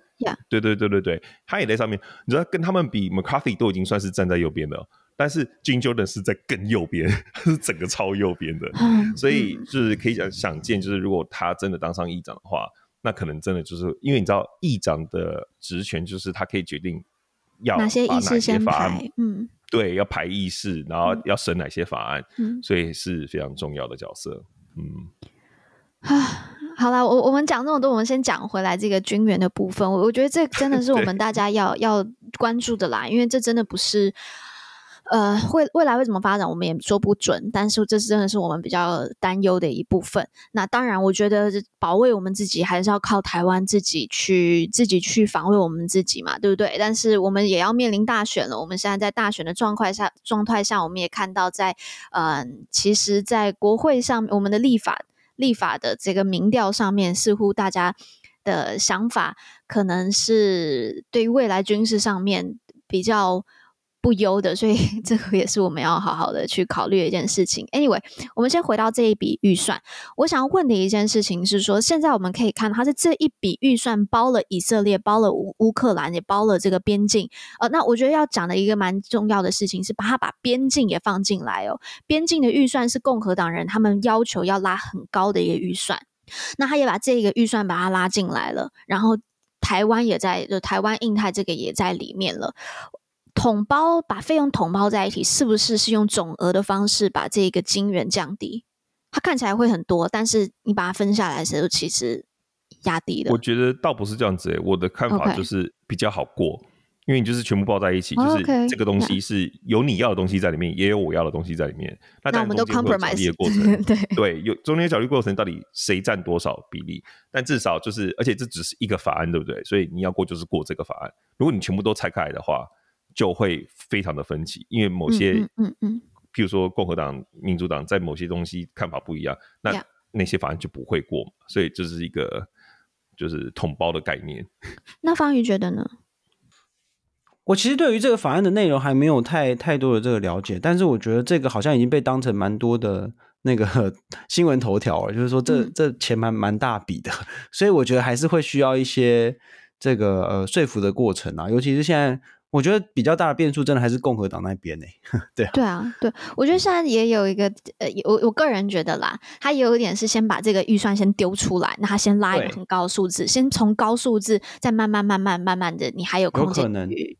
对对对对对，他也在上面。你知道，跟他们比，McCarthy 都已经算是站在右边的，但是 Jim Jordan 是在更右边，是整个超右边的。所以就是可以想想见，就是如果他真的当上议长的话，那可能真的就是因为你知道，议长的职权就是他可以决定要把哪些法案，嗯，对，要排议事，然后要审哪些法案，嗯，所以是非常重要的角色，嗯。啊。好了，我我们讲这么多，我们先讲回来这个军援的部分。我我觉得这真的是我们 大家要要关注的啦，因为这真的不是呃未未来会怎么发展，我们也说不准。但是这是真的是我们比较担忧的一部分。那当然，我觉得保卫我们自己还是要靠台湾自己去自己去防卫我们自己嘛，对不对？但是我们也要面临大选了。我们现在在大选的状态下状态下，我们也看到在呃，其实，在国会上我们的立法。立法的这个民调上面，似乎大家的想法可能是对于未来军事上面比较不优的，所以 这个也是我们要好好的去考虑的一件事情。Anyway，我们先回到这一笔预算，我想要问的一件事情是说，现在我们可以看，它是这一笔预算包了以色列，包了乌乌克兰，也包了这个边境。呃，那我觉得要讲的一个蛮重要的事情是，把它把边境也放进来哦。边境的预算是共和党人他们要求要拉很高的一个预算，那他也把这个预算把它拉进来了，然后台湾也在，就台湾印太这个也在里面了。统包把费用统包在一起，是不是是用总额的方式把这个金元降低？它看起来会很多，但是你把它分下来的时候，其实压低了。我觉得倒不是这样子我的看法就是比较好过，Okay. 因为你就是全部包在一起，oh, okay. 就是这个东西是有你要的东西在里面，yeah. 也有我要的东西在里面。那，那我们都 compromise 的过程，对对，有中间角力过程，到底谁占多少比例？但至少就是，而且这只是一个法案，对不对？所以你要过就是过这个法案。如果你全部都拆开来的话。就会非常的分歧，因为某些，嗯嗯，嗯，譬如说共和党、民主党在某些东西看法不一样，那那些法案就不会过，所以这是一个就是统包的概念。那方宇觉得呢？我其实对于这个法案的内容还没有太太多的这个了解，但是我觉得这个好像已经被当成蛮多的那个新闻头条了，就是说这、嗯、这钱蛮蛮大笔的，所以我觉得还是会需要一些这个呃说服的过程啊，尤其是现在。我觉得比较大的变数，真的还是共和党那边呢。对啊，对啊，对，我觉得现在也有一个，呃，我我个人觉得啦，他也有一点是先把这个预算先丢出来，那他先拉一个很高的数字，先从高数字再慢慢慢慢慢慢的，你还有空间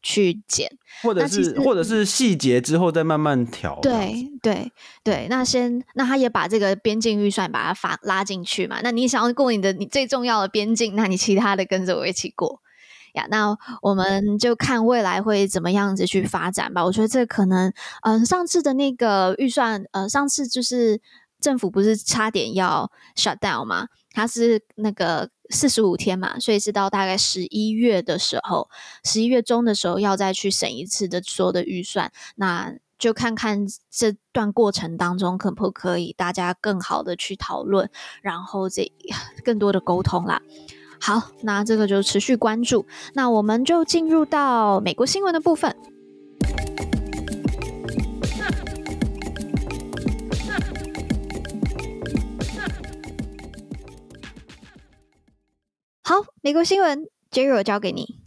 去减，或者是或者是细节之后再慢慢调。对对对，那先那他也把这个边境预算把它发拉进去嘛，那你想要过你的你最重要的边境，那你其他的跟着我一起过。呀，那我们就看未来会怎么样子去发展吧。我觉得这可能，嗯、上次的那个预算，呃，上次就是政府不是差点要 shut down 嘛，它是那个四十五天嘛，所以是到大概十一月的时候，十一月中的时候要再去审一次的所有的预算，那就看看这段过程当中可不可以大家更好的去讨论，然后这 更多的沟通啦。好，那这个就持续关注。那我们就进入到美国新闻的部分。好，美国新闻，Jerry 我交给你。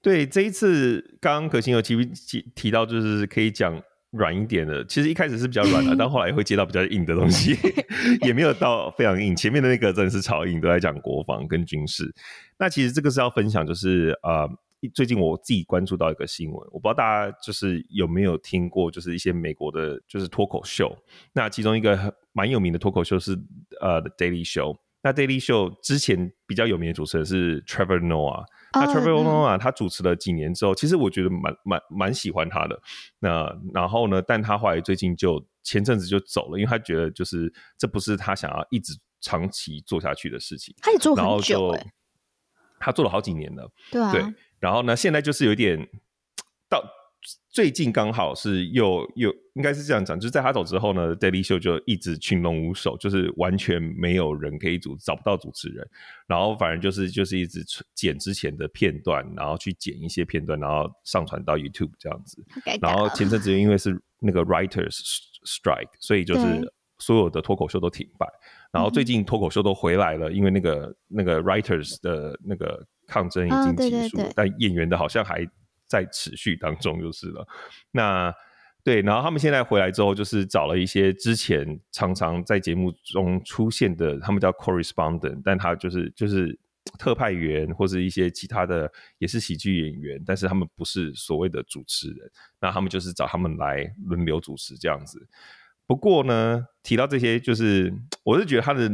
对，这一次刚刚可心有提提提到，就是可以讲。软一点的，其实一开始是比较软的，但后来也会接到比较硬的东西，也没有到非常硬。前面的那个真的是超硬，都在讲国防跟军事。那其实这个是要分享，就是呃，最近我自己关注到一个新闻，我不知道大家就是有没有听过，就是一些美国的，就是脱口秀。那其中一个蛮有名的脱口秀是呃《The Daily Show》。那《Daily Show》之前比较有名的主持人是 Trevor Noah。那 Trevor Noah 他主持了几年之后，其实我觉得蛮蛮蛮喜欢他的。那然后呢，但他后来最近就前阵子就走了，因为他觉得就是这不是他想要一直长期做下去的事情。他也做很久，欸，他做了好几年了。对啊。对，然后呢，现在就是有点 到。最近刚好是又又应该是这样讲，就是在他走之后呢，Daily Show 就一直群龙无首，就是完全没有人可以主找不到主持人，然后反正就是就是一直剪之前的片段，然后去剪一些片段，然后上传到 YouTube 这样子。然后前阵子因为是那个 Writers Strike，所以就是所有的脱口秀都停摆。然后最近脱口秀都回来了，因为那个那个 Writers 的那个抗争已经结束了，但演员的好像还。在持续当中就是了，那对，然后他们现在回来之后，就是找了一些之前常常在节目中出现的，他们叫 correspondent，但他就是就是特派员或是一些其他的，也是喜剧演员，但是他们不是所谓的主持人，那他们就是找他们来轮流主持这样子。不过呢，提到这些，就是我是觉得他的。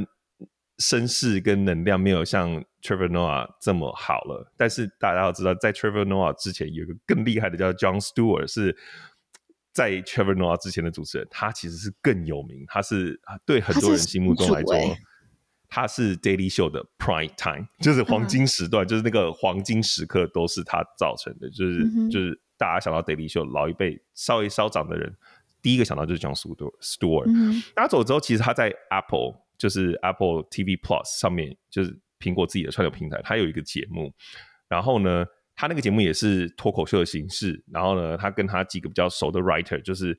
声势跟能量没有像 Trevor Noah 这么好了，但是大家要知道，在 Trevor Noah 之前有一个更厉害的叫 John Stewart，是在 Trevor Noah 之前的主持人，他其实是更有名，他是对很多人心目中来说，他是 Daily Show 的 Prime Time，就是黄金时段，就是那个黄金时刻都是他造成的，就是就是大家想到 Daily Show，老一辈稍微稍长的人，第一个想到就是 John Stewart，他走之后，其实他在 Apple。就是 Apple TV Plus 上面，就是苹果自己的串流平台，它有一个节目，然后呢，他那个节目也是脱口秀的形式，然后呢，他跟他几个比较熟的 writer 就是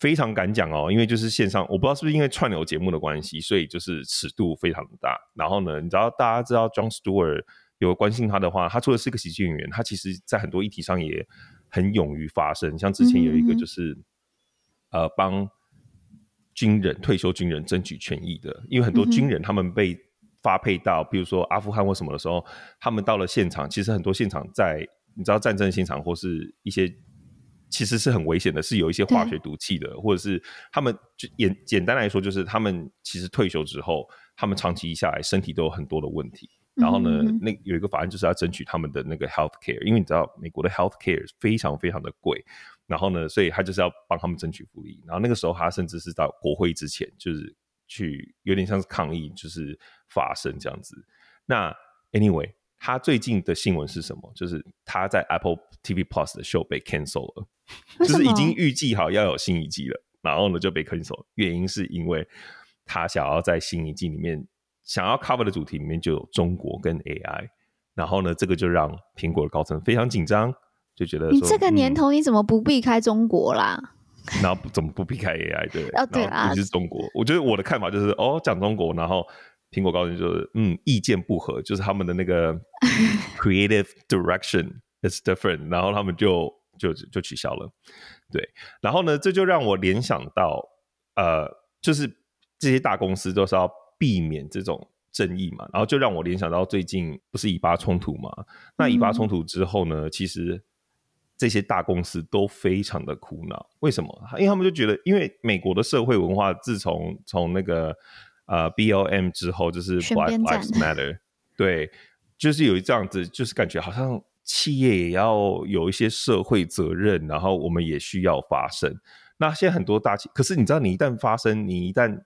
非常敢讲哦，因为就是线上，我不知道是不是因为串流节目的关系，所以就是尺度非常大。然后呢，你知道大家知道 John Stewart 有关心他的话，他除了是个喜剧演员，他其实在很多议题上也很勇于发声。像之前有一个就是呃帮军人退休军人争取权益的，因为很多军人他们被发配到，比如说阿富汗或什么的时候，他们到了现场，其实很多现场在你知道战争现场或是一些其实是很危险的，是有一些化学毒气的，或者是他们就简简单来说，就是他们其实退休之后，他们长期下来身体都有很多的问题。然后呢，那有一个法案就是要争取他们的那个 health care，因为你知道美国的 health care 非常非常的贵。然后呢，所以他就是要帮他们争取福利。然后那个时候，他甚至是到国会之前，就是。去有点像是抗议，就是发生这样子。那 anyway，他最近的新闻是什么？就是他在 Apple TV Plus 的秀被 cancel 了，就是已经预计好要有新一季了，然后呢就被 cancel。原因是因为他想要在新一季里面想要 cover 的主题里面就有中国跟 AI，然后呢这个就让苹果的高层非常紧张，就觉得，你这个年头你怎么不避开中国啦？嗯然后怎么不避开 AI？对，哦对啊，尤其是中国。我觉得我的看法就是，哦，讲中国，然后苹果高层就是，嗯，意见不合，就是他们的那个 creative direction is different，然后他们就就就取消了。对，然后呢，这就让我联想到，呃，就是这些大公司都是要避免这种争议嘛，然后就让我联想到最近不是以巴冲突嘛？那以巴冲突之后呢，嗯、其实。这些大公司都非常的苦恼，为什么？因为他们就觉得，因为美国的社会文化自从从那个呃 BLM 之后，就是 Black Lives Matter，对，就是有一这样子，就是感觉好像企业也要有一些社会责任，然后我们也需要发声。那现在很多大企，可是你知道，你一旦发声，你一旦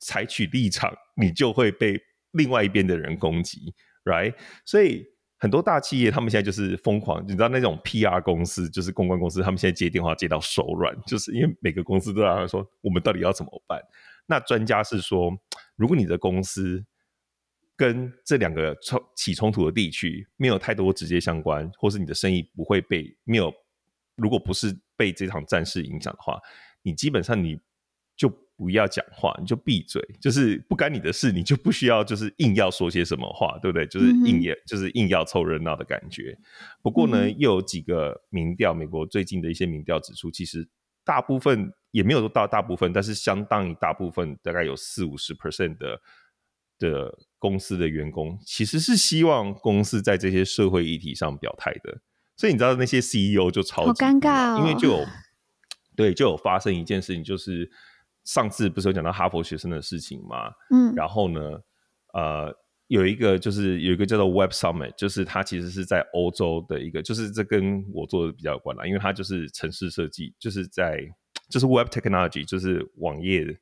采取立场，你就会被另外一边的人攻击，right？所以。很多大企业，他们现在就是疯狂，你知道那种 PR 公司，就是公关公司，他们现在接电话接到手软，就是因为每个公司都在说，我们到底要怎么办？那专家是说，如果你的公司跟这两个冲起冲突的地区没有太多直接相关，或是你的生意不会被没有，如果不是被这场战事影响的话，你基本上你。不要讲话，你就闭嘴，就是不干你的事，你就不需要，就是硬要说些什么话，对不对？就是硬也，就是硬要凑热闹的感觉。不过呢，又有几个民调，美国最近的一些民调指出，其实大部分也没有到大部分，但是相当于大部分，大概有四五十 percent 的的公司的员工，其实是希望公司在这些社会议题上表态的。所以你知道那些 CEO 就超级尴尬哦，因为就有对，就有发生一件事情，就是。上次不是有讲到哈佛学生的事情吗？嗯，然后呢，呃，有一个就是有一个叫做 Web Summit，就是它其实是在欧洲的一个，就是这跟我做的比较有关啦，因为它就是城市设计，就是在就是 Web Technology，就是网页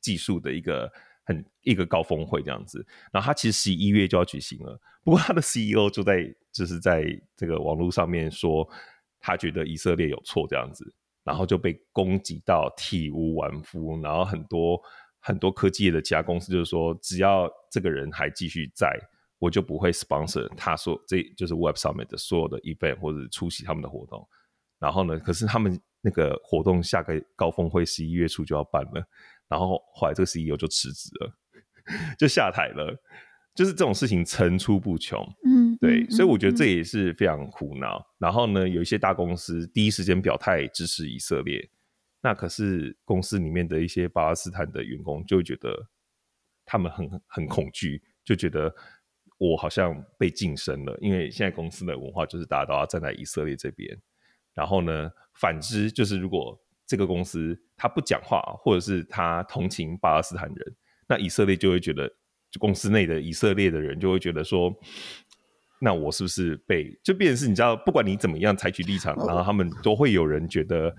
技术的一个很一个高峰会这样子。然后它其实十一月就要举行了，不过它的 CEO 就在就是在这个网络上面说，他觉得以色列有错这样子。然后就被攻击到体无完肤，然后很多很多科技业的其他公司就是说，只要这个人还继续在，我就不会 sponsor 他说这就是 Web 上面的所有的 event 或者出席他们的活动。然后呢，可是他们那个活动下个高峰会十一月初就要办了，然后后来这个 CEO 就辞职了，就下台了。就是这种事情层出不穷，嗯，对，嗯、所以我觉得这也是非常苦恼。嗯、然后呢，有一些大公司第一时间表态支持以色列，那可是公司里面的一些巴勒斯坦的员工就会觉得他们很很恐惧，就觉得我好像被晋升了，因为现在公司的文化就是大家都要站在以色列这边。然后呢，反之就是如果这个公司他不讲话，或者是他同情巴勒斯坦人，那以色列就会觉得。公司内的以色列的人就会觉得说，那我是不是被就变成是你知道，不管你怎么样采取立场，然后他们都会有人觉得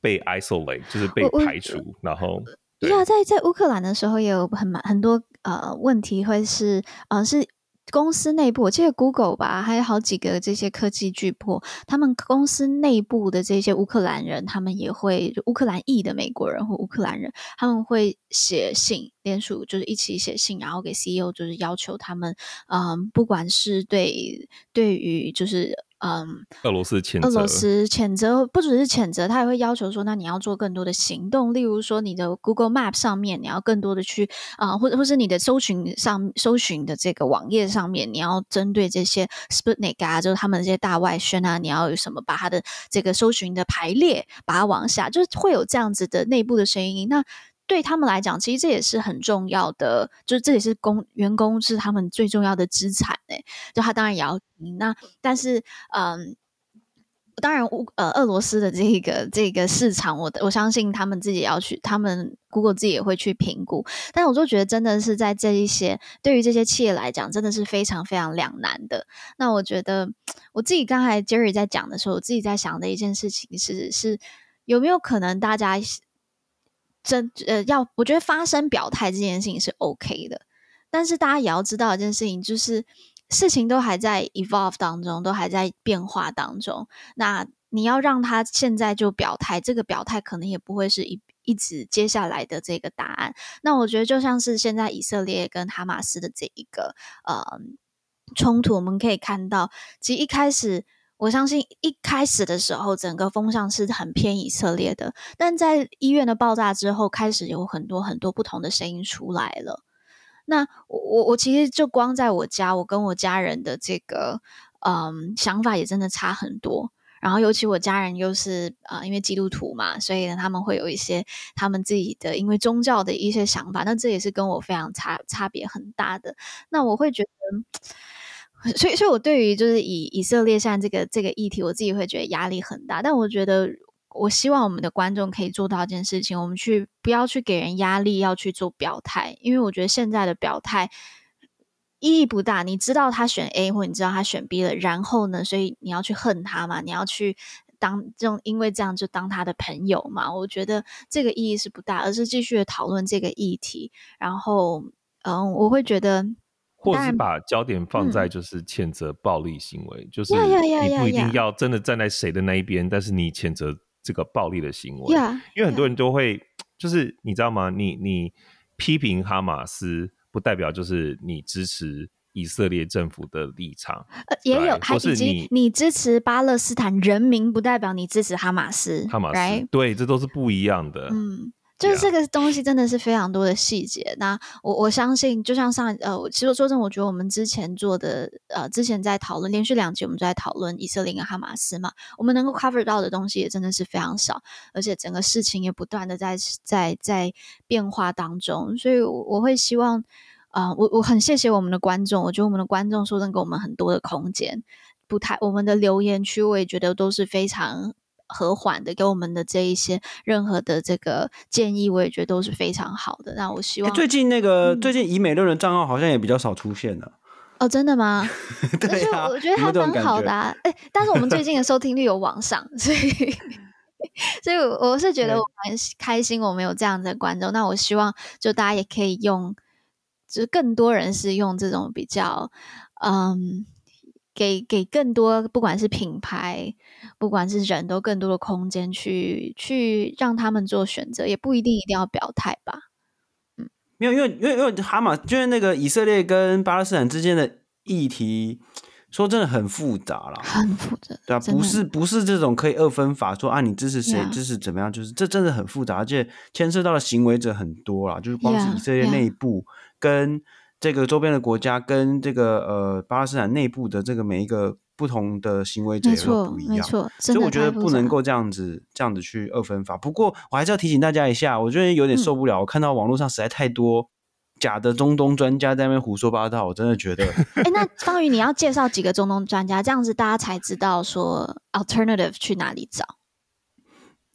被 isolate，就是被排除。然后，对啊，在在乌克兰的时候也有很蛮很多呃问题，会是呃是。公司内部，我记得 Google 吧，还有好几个这些科技巨擘，他们公司内部的这些乌克兰人，他们也会乌克兰裔的美国人或乌克兰人，他们会写信联署，就是一起写信，然后给 CEO，就是要求他们，嗯，不管是对对于就是嗯，俄罗斯谴责，俄罗斯谴责不只是谴责，他也会要求说，那你要做更多的行动，例如说你的 Google Map 上面你要更多的去啊、呃，或者或是你的搜寻上搜寻的这个网页上面，你要针对这些 Sputnik 啊，就是他们这些大外宣啊，你要有什么把它的这个搜寻的排列把它往下，就是会有这样子的内部的声音。那对他们来讲，其实这也是很重要的，就是这也是工员工是他们最重要的资产诶，就他当然也要那，但是嗯。当然，乌呃，俄罗斯的这个这个市场，我我相信他们自己要去，他们 Google 自己也会去评估。但我就觉得，真的是在这一些对于这些企业来讲，真的是非常非常两难的。那我觉得，我自己刚才 Jerry 在讲的时候，我自己在想的一件事情是，是有没有可能大家真呃要，我觉得发声表态这件事情是 OK 的，但是大家也要知道一件事情，就是。事情都还在 evolve 当中，都还在变化当中。那你要让他现在就表态，这个表态可能也不会是一一直接下来的这个答案。那我觉得就像是现在以色列跟哈马斯的这一个呃冲突，我们可以看到，其实一开始我相信一开始的时候，整个风向是很偏以色列的，但在医院的爆炸之后，开始有很多很多不同的声音出来了。那我我我其实就光在我家，我跟我家人的这个嗯想法也真的差很多。然后尤其我家人又是啊、因为基督徒嘛，所以呢他们会有一些他们自己的因为宗教的一些想法。那这也是跟我非常差差别很大的。那我会觉得，所以所以我对于就是以以色列现在这个这个议题，我自己会觉得压力很大。但我觉得。我希望我们的观众可以做到一件事情，我们去不要去给人压力，要去做表态，因为我觉得现在的表态意义不大。你知道他选 A，或你知道他选 B 了，然后呢，所以你要去恨他嘛？你要去当这种，因为这样就当他的朋友嘛？我觉得这个意义是不大，而是继续讨论这个议题。然后，嗯，我会觉得，或者是把焦点放在就是谴责暴力行为，嗯、就是你不一定要真的站在谁的那一边，但是你谴责。这个暴力的行为因为很多人都会就是你知道吗？你你批评哈马斯，不代表就是你支持以色列政府的立场。呃，也有，还是你你支持巴勒斯坦人民，不代表你支持哈马斯。哈马斯，right? 对，这都是不一样的。嗯。就是这个东西真的是非常多的细节。那我我相信，就像上呃，其实说真的，我觉得我们之前做的呃，之前在讨论连续两集，我们就在讨论以色列跟哈马斯嘛，我们能够 cover 到的东西也真的是非常少，而且整个事情也不断的在在在变化当中。所以我会希望，啊、呃，我我很谢谢我们的观众，我觉得我们的观众说能给我们很多的空间，不太我们的留言区，我也觉得都是非常。和缓的给我们的这一些任何的这个建议，我也觉得都是非常好的。那我希望最近那个、嗯、最近以美论的账号好像也比较少出现了。哦，真的吗？对啊，我觉得还蛮好的、啊。哎，但是我们最 近的收听率有往上，所以 所以我是觉得我蛮开心，我们有这样的观众。那我希望就大家也可以用，就是更多人是用这种比较嗯。给给更多，不管是品牌，不管是人都更多的空间去去让他们做选择，也不一定一定要表态吧。嗯，没有，因为因为因为哈马就是那个以色列跟巴勒斯坦之间的议题，说真的很复杂啦，很复杂，对啊，不是不是这种可以二分法说啊，你支持谁支持怎么样，就是这真的很复杂，而且牵涉到的行为者很多啦，就是光是以色列内部跟。这个周边的国家跟这个呃巴勒斯坦内部的这个每一个不同的行为者也都不一样，没错，所以我觉得不能够这样子这样子去二分法。不过我还是要提醒大家一下，我觉得有点受不了，嗯、我看到网络上实在太多假的中东专家在那边胡说八道，我真的觉得。哎，那方宇你要介绍几个中东专家，这样子大家才知道说 alternative 去哪里找。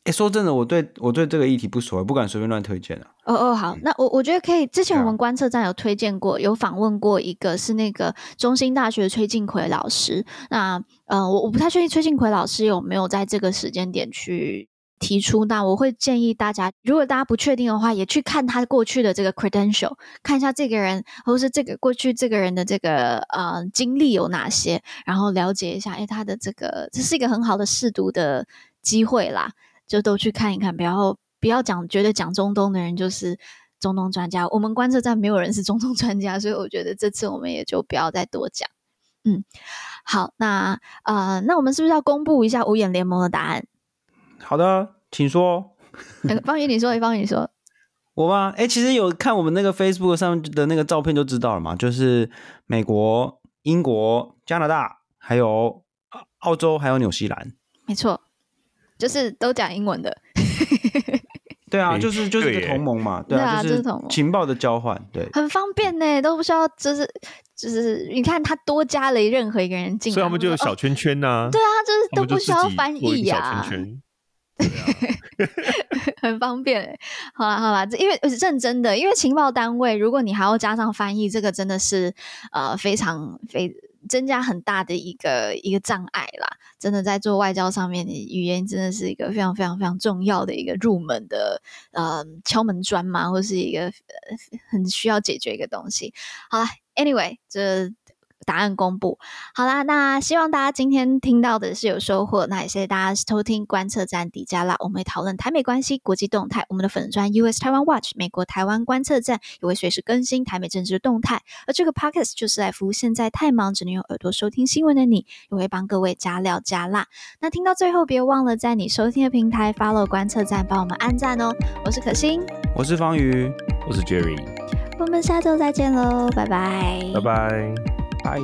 哎，说真的，我对我对这个议题不熟，不敢随便乱推荐啊。哦哦，好，那我我觉得可以。之前我们观测站有推荐过，有访问过一个是那个中兴大学崔进奎老师。那呃，我我不太确定崔进奎老师有没有在这个时间点去提出。那我会建议大家，如果大家不确定的话，也去看他过去的这个 credential，看一下这个人，或是这个过去这个人的这个呃经历有哪些，然后了解一下，哎，他的这个这是一个很好的试读的机会啦。就都去看一看，不要不要讲，觉得讲中东的人就是中东专家。我们观测站没有人是中东专家，所以我觉得这次我们也就不要再多讲。嗯，好，那呃，那我们是不是要公布一下五眼联盟的答案？好的，请说。方宇，你说，方宇，你说。我吗？哎、欸，其实有看我们那个 Facebook 上面的那个照片就知道了嘛，就是美国、英国、加拿大，还有澳洲，还有纽西兰。没错，就是都讲英文的。对啊，就是就是一个同盟嘛，对啊，就是情报的交换，对，很方便呢，都不需要，就是就是，你看他多加了任何一个人进来，所以他们就有小圈圈呐、啊哦，对啊，就是都不需要翻译呀、啊，小圈圈，很方便。好啦好啦，因为认真的，因为情报单位，如果你还要加上翻译，这个真的是呃非常非。增加很大的一个一个障碍啦，真的在做外交上面你语言真的是一个非常非常非常重要的一个入门的呃敲门砖嘛，或是一个、呃、很需要解决一个东西。好了，Anyway，这。答案公布好啦，那希望大家今天听到的是有收获。那也谢谢大家收听观测站底加啦，我们会讨论台美关系、国际动态。我们的粉专 US Taiwan Watch 美国台湾观测站也会随时更新台美政治的动态。而这个 Podcast 就是来服务现在太忙只能用耳朵收听新闻的你，也会帮各位加料加辣。那听到最后，别忘了在你收听的平台 follow 观测站，帮我们按赞哦。我是可心，我是方瑜，我是 Jerry，我们下周再见喽，拜拜，拜拜。嗨。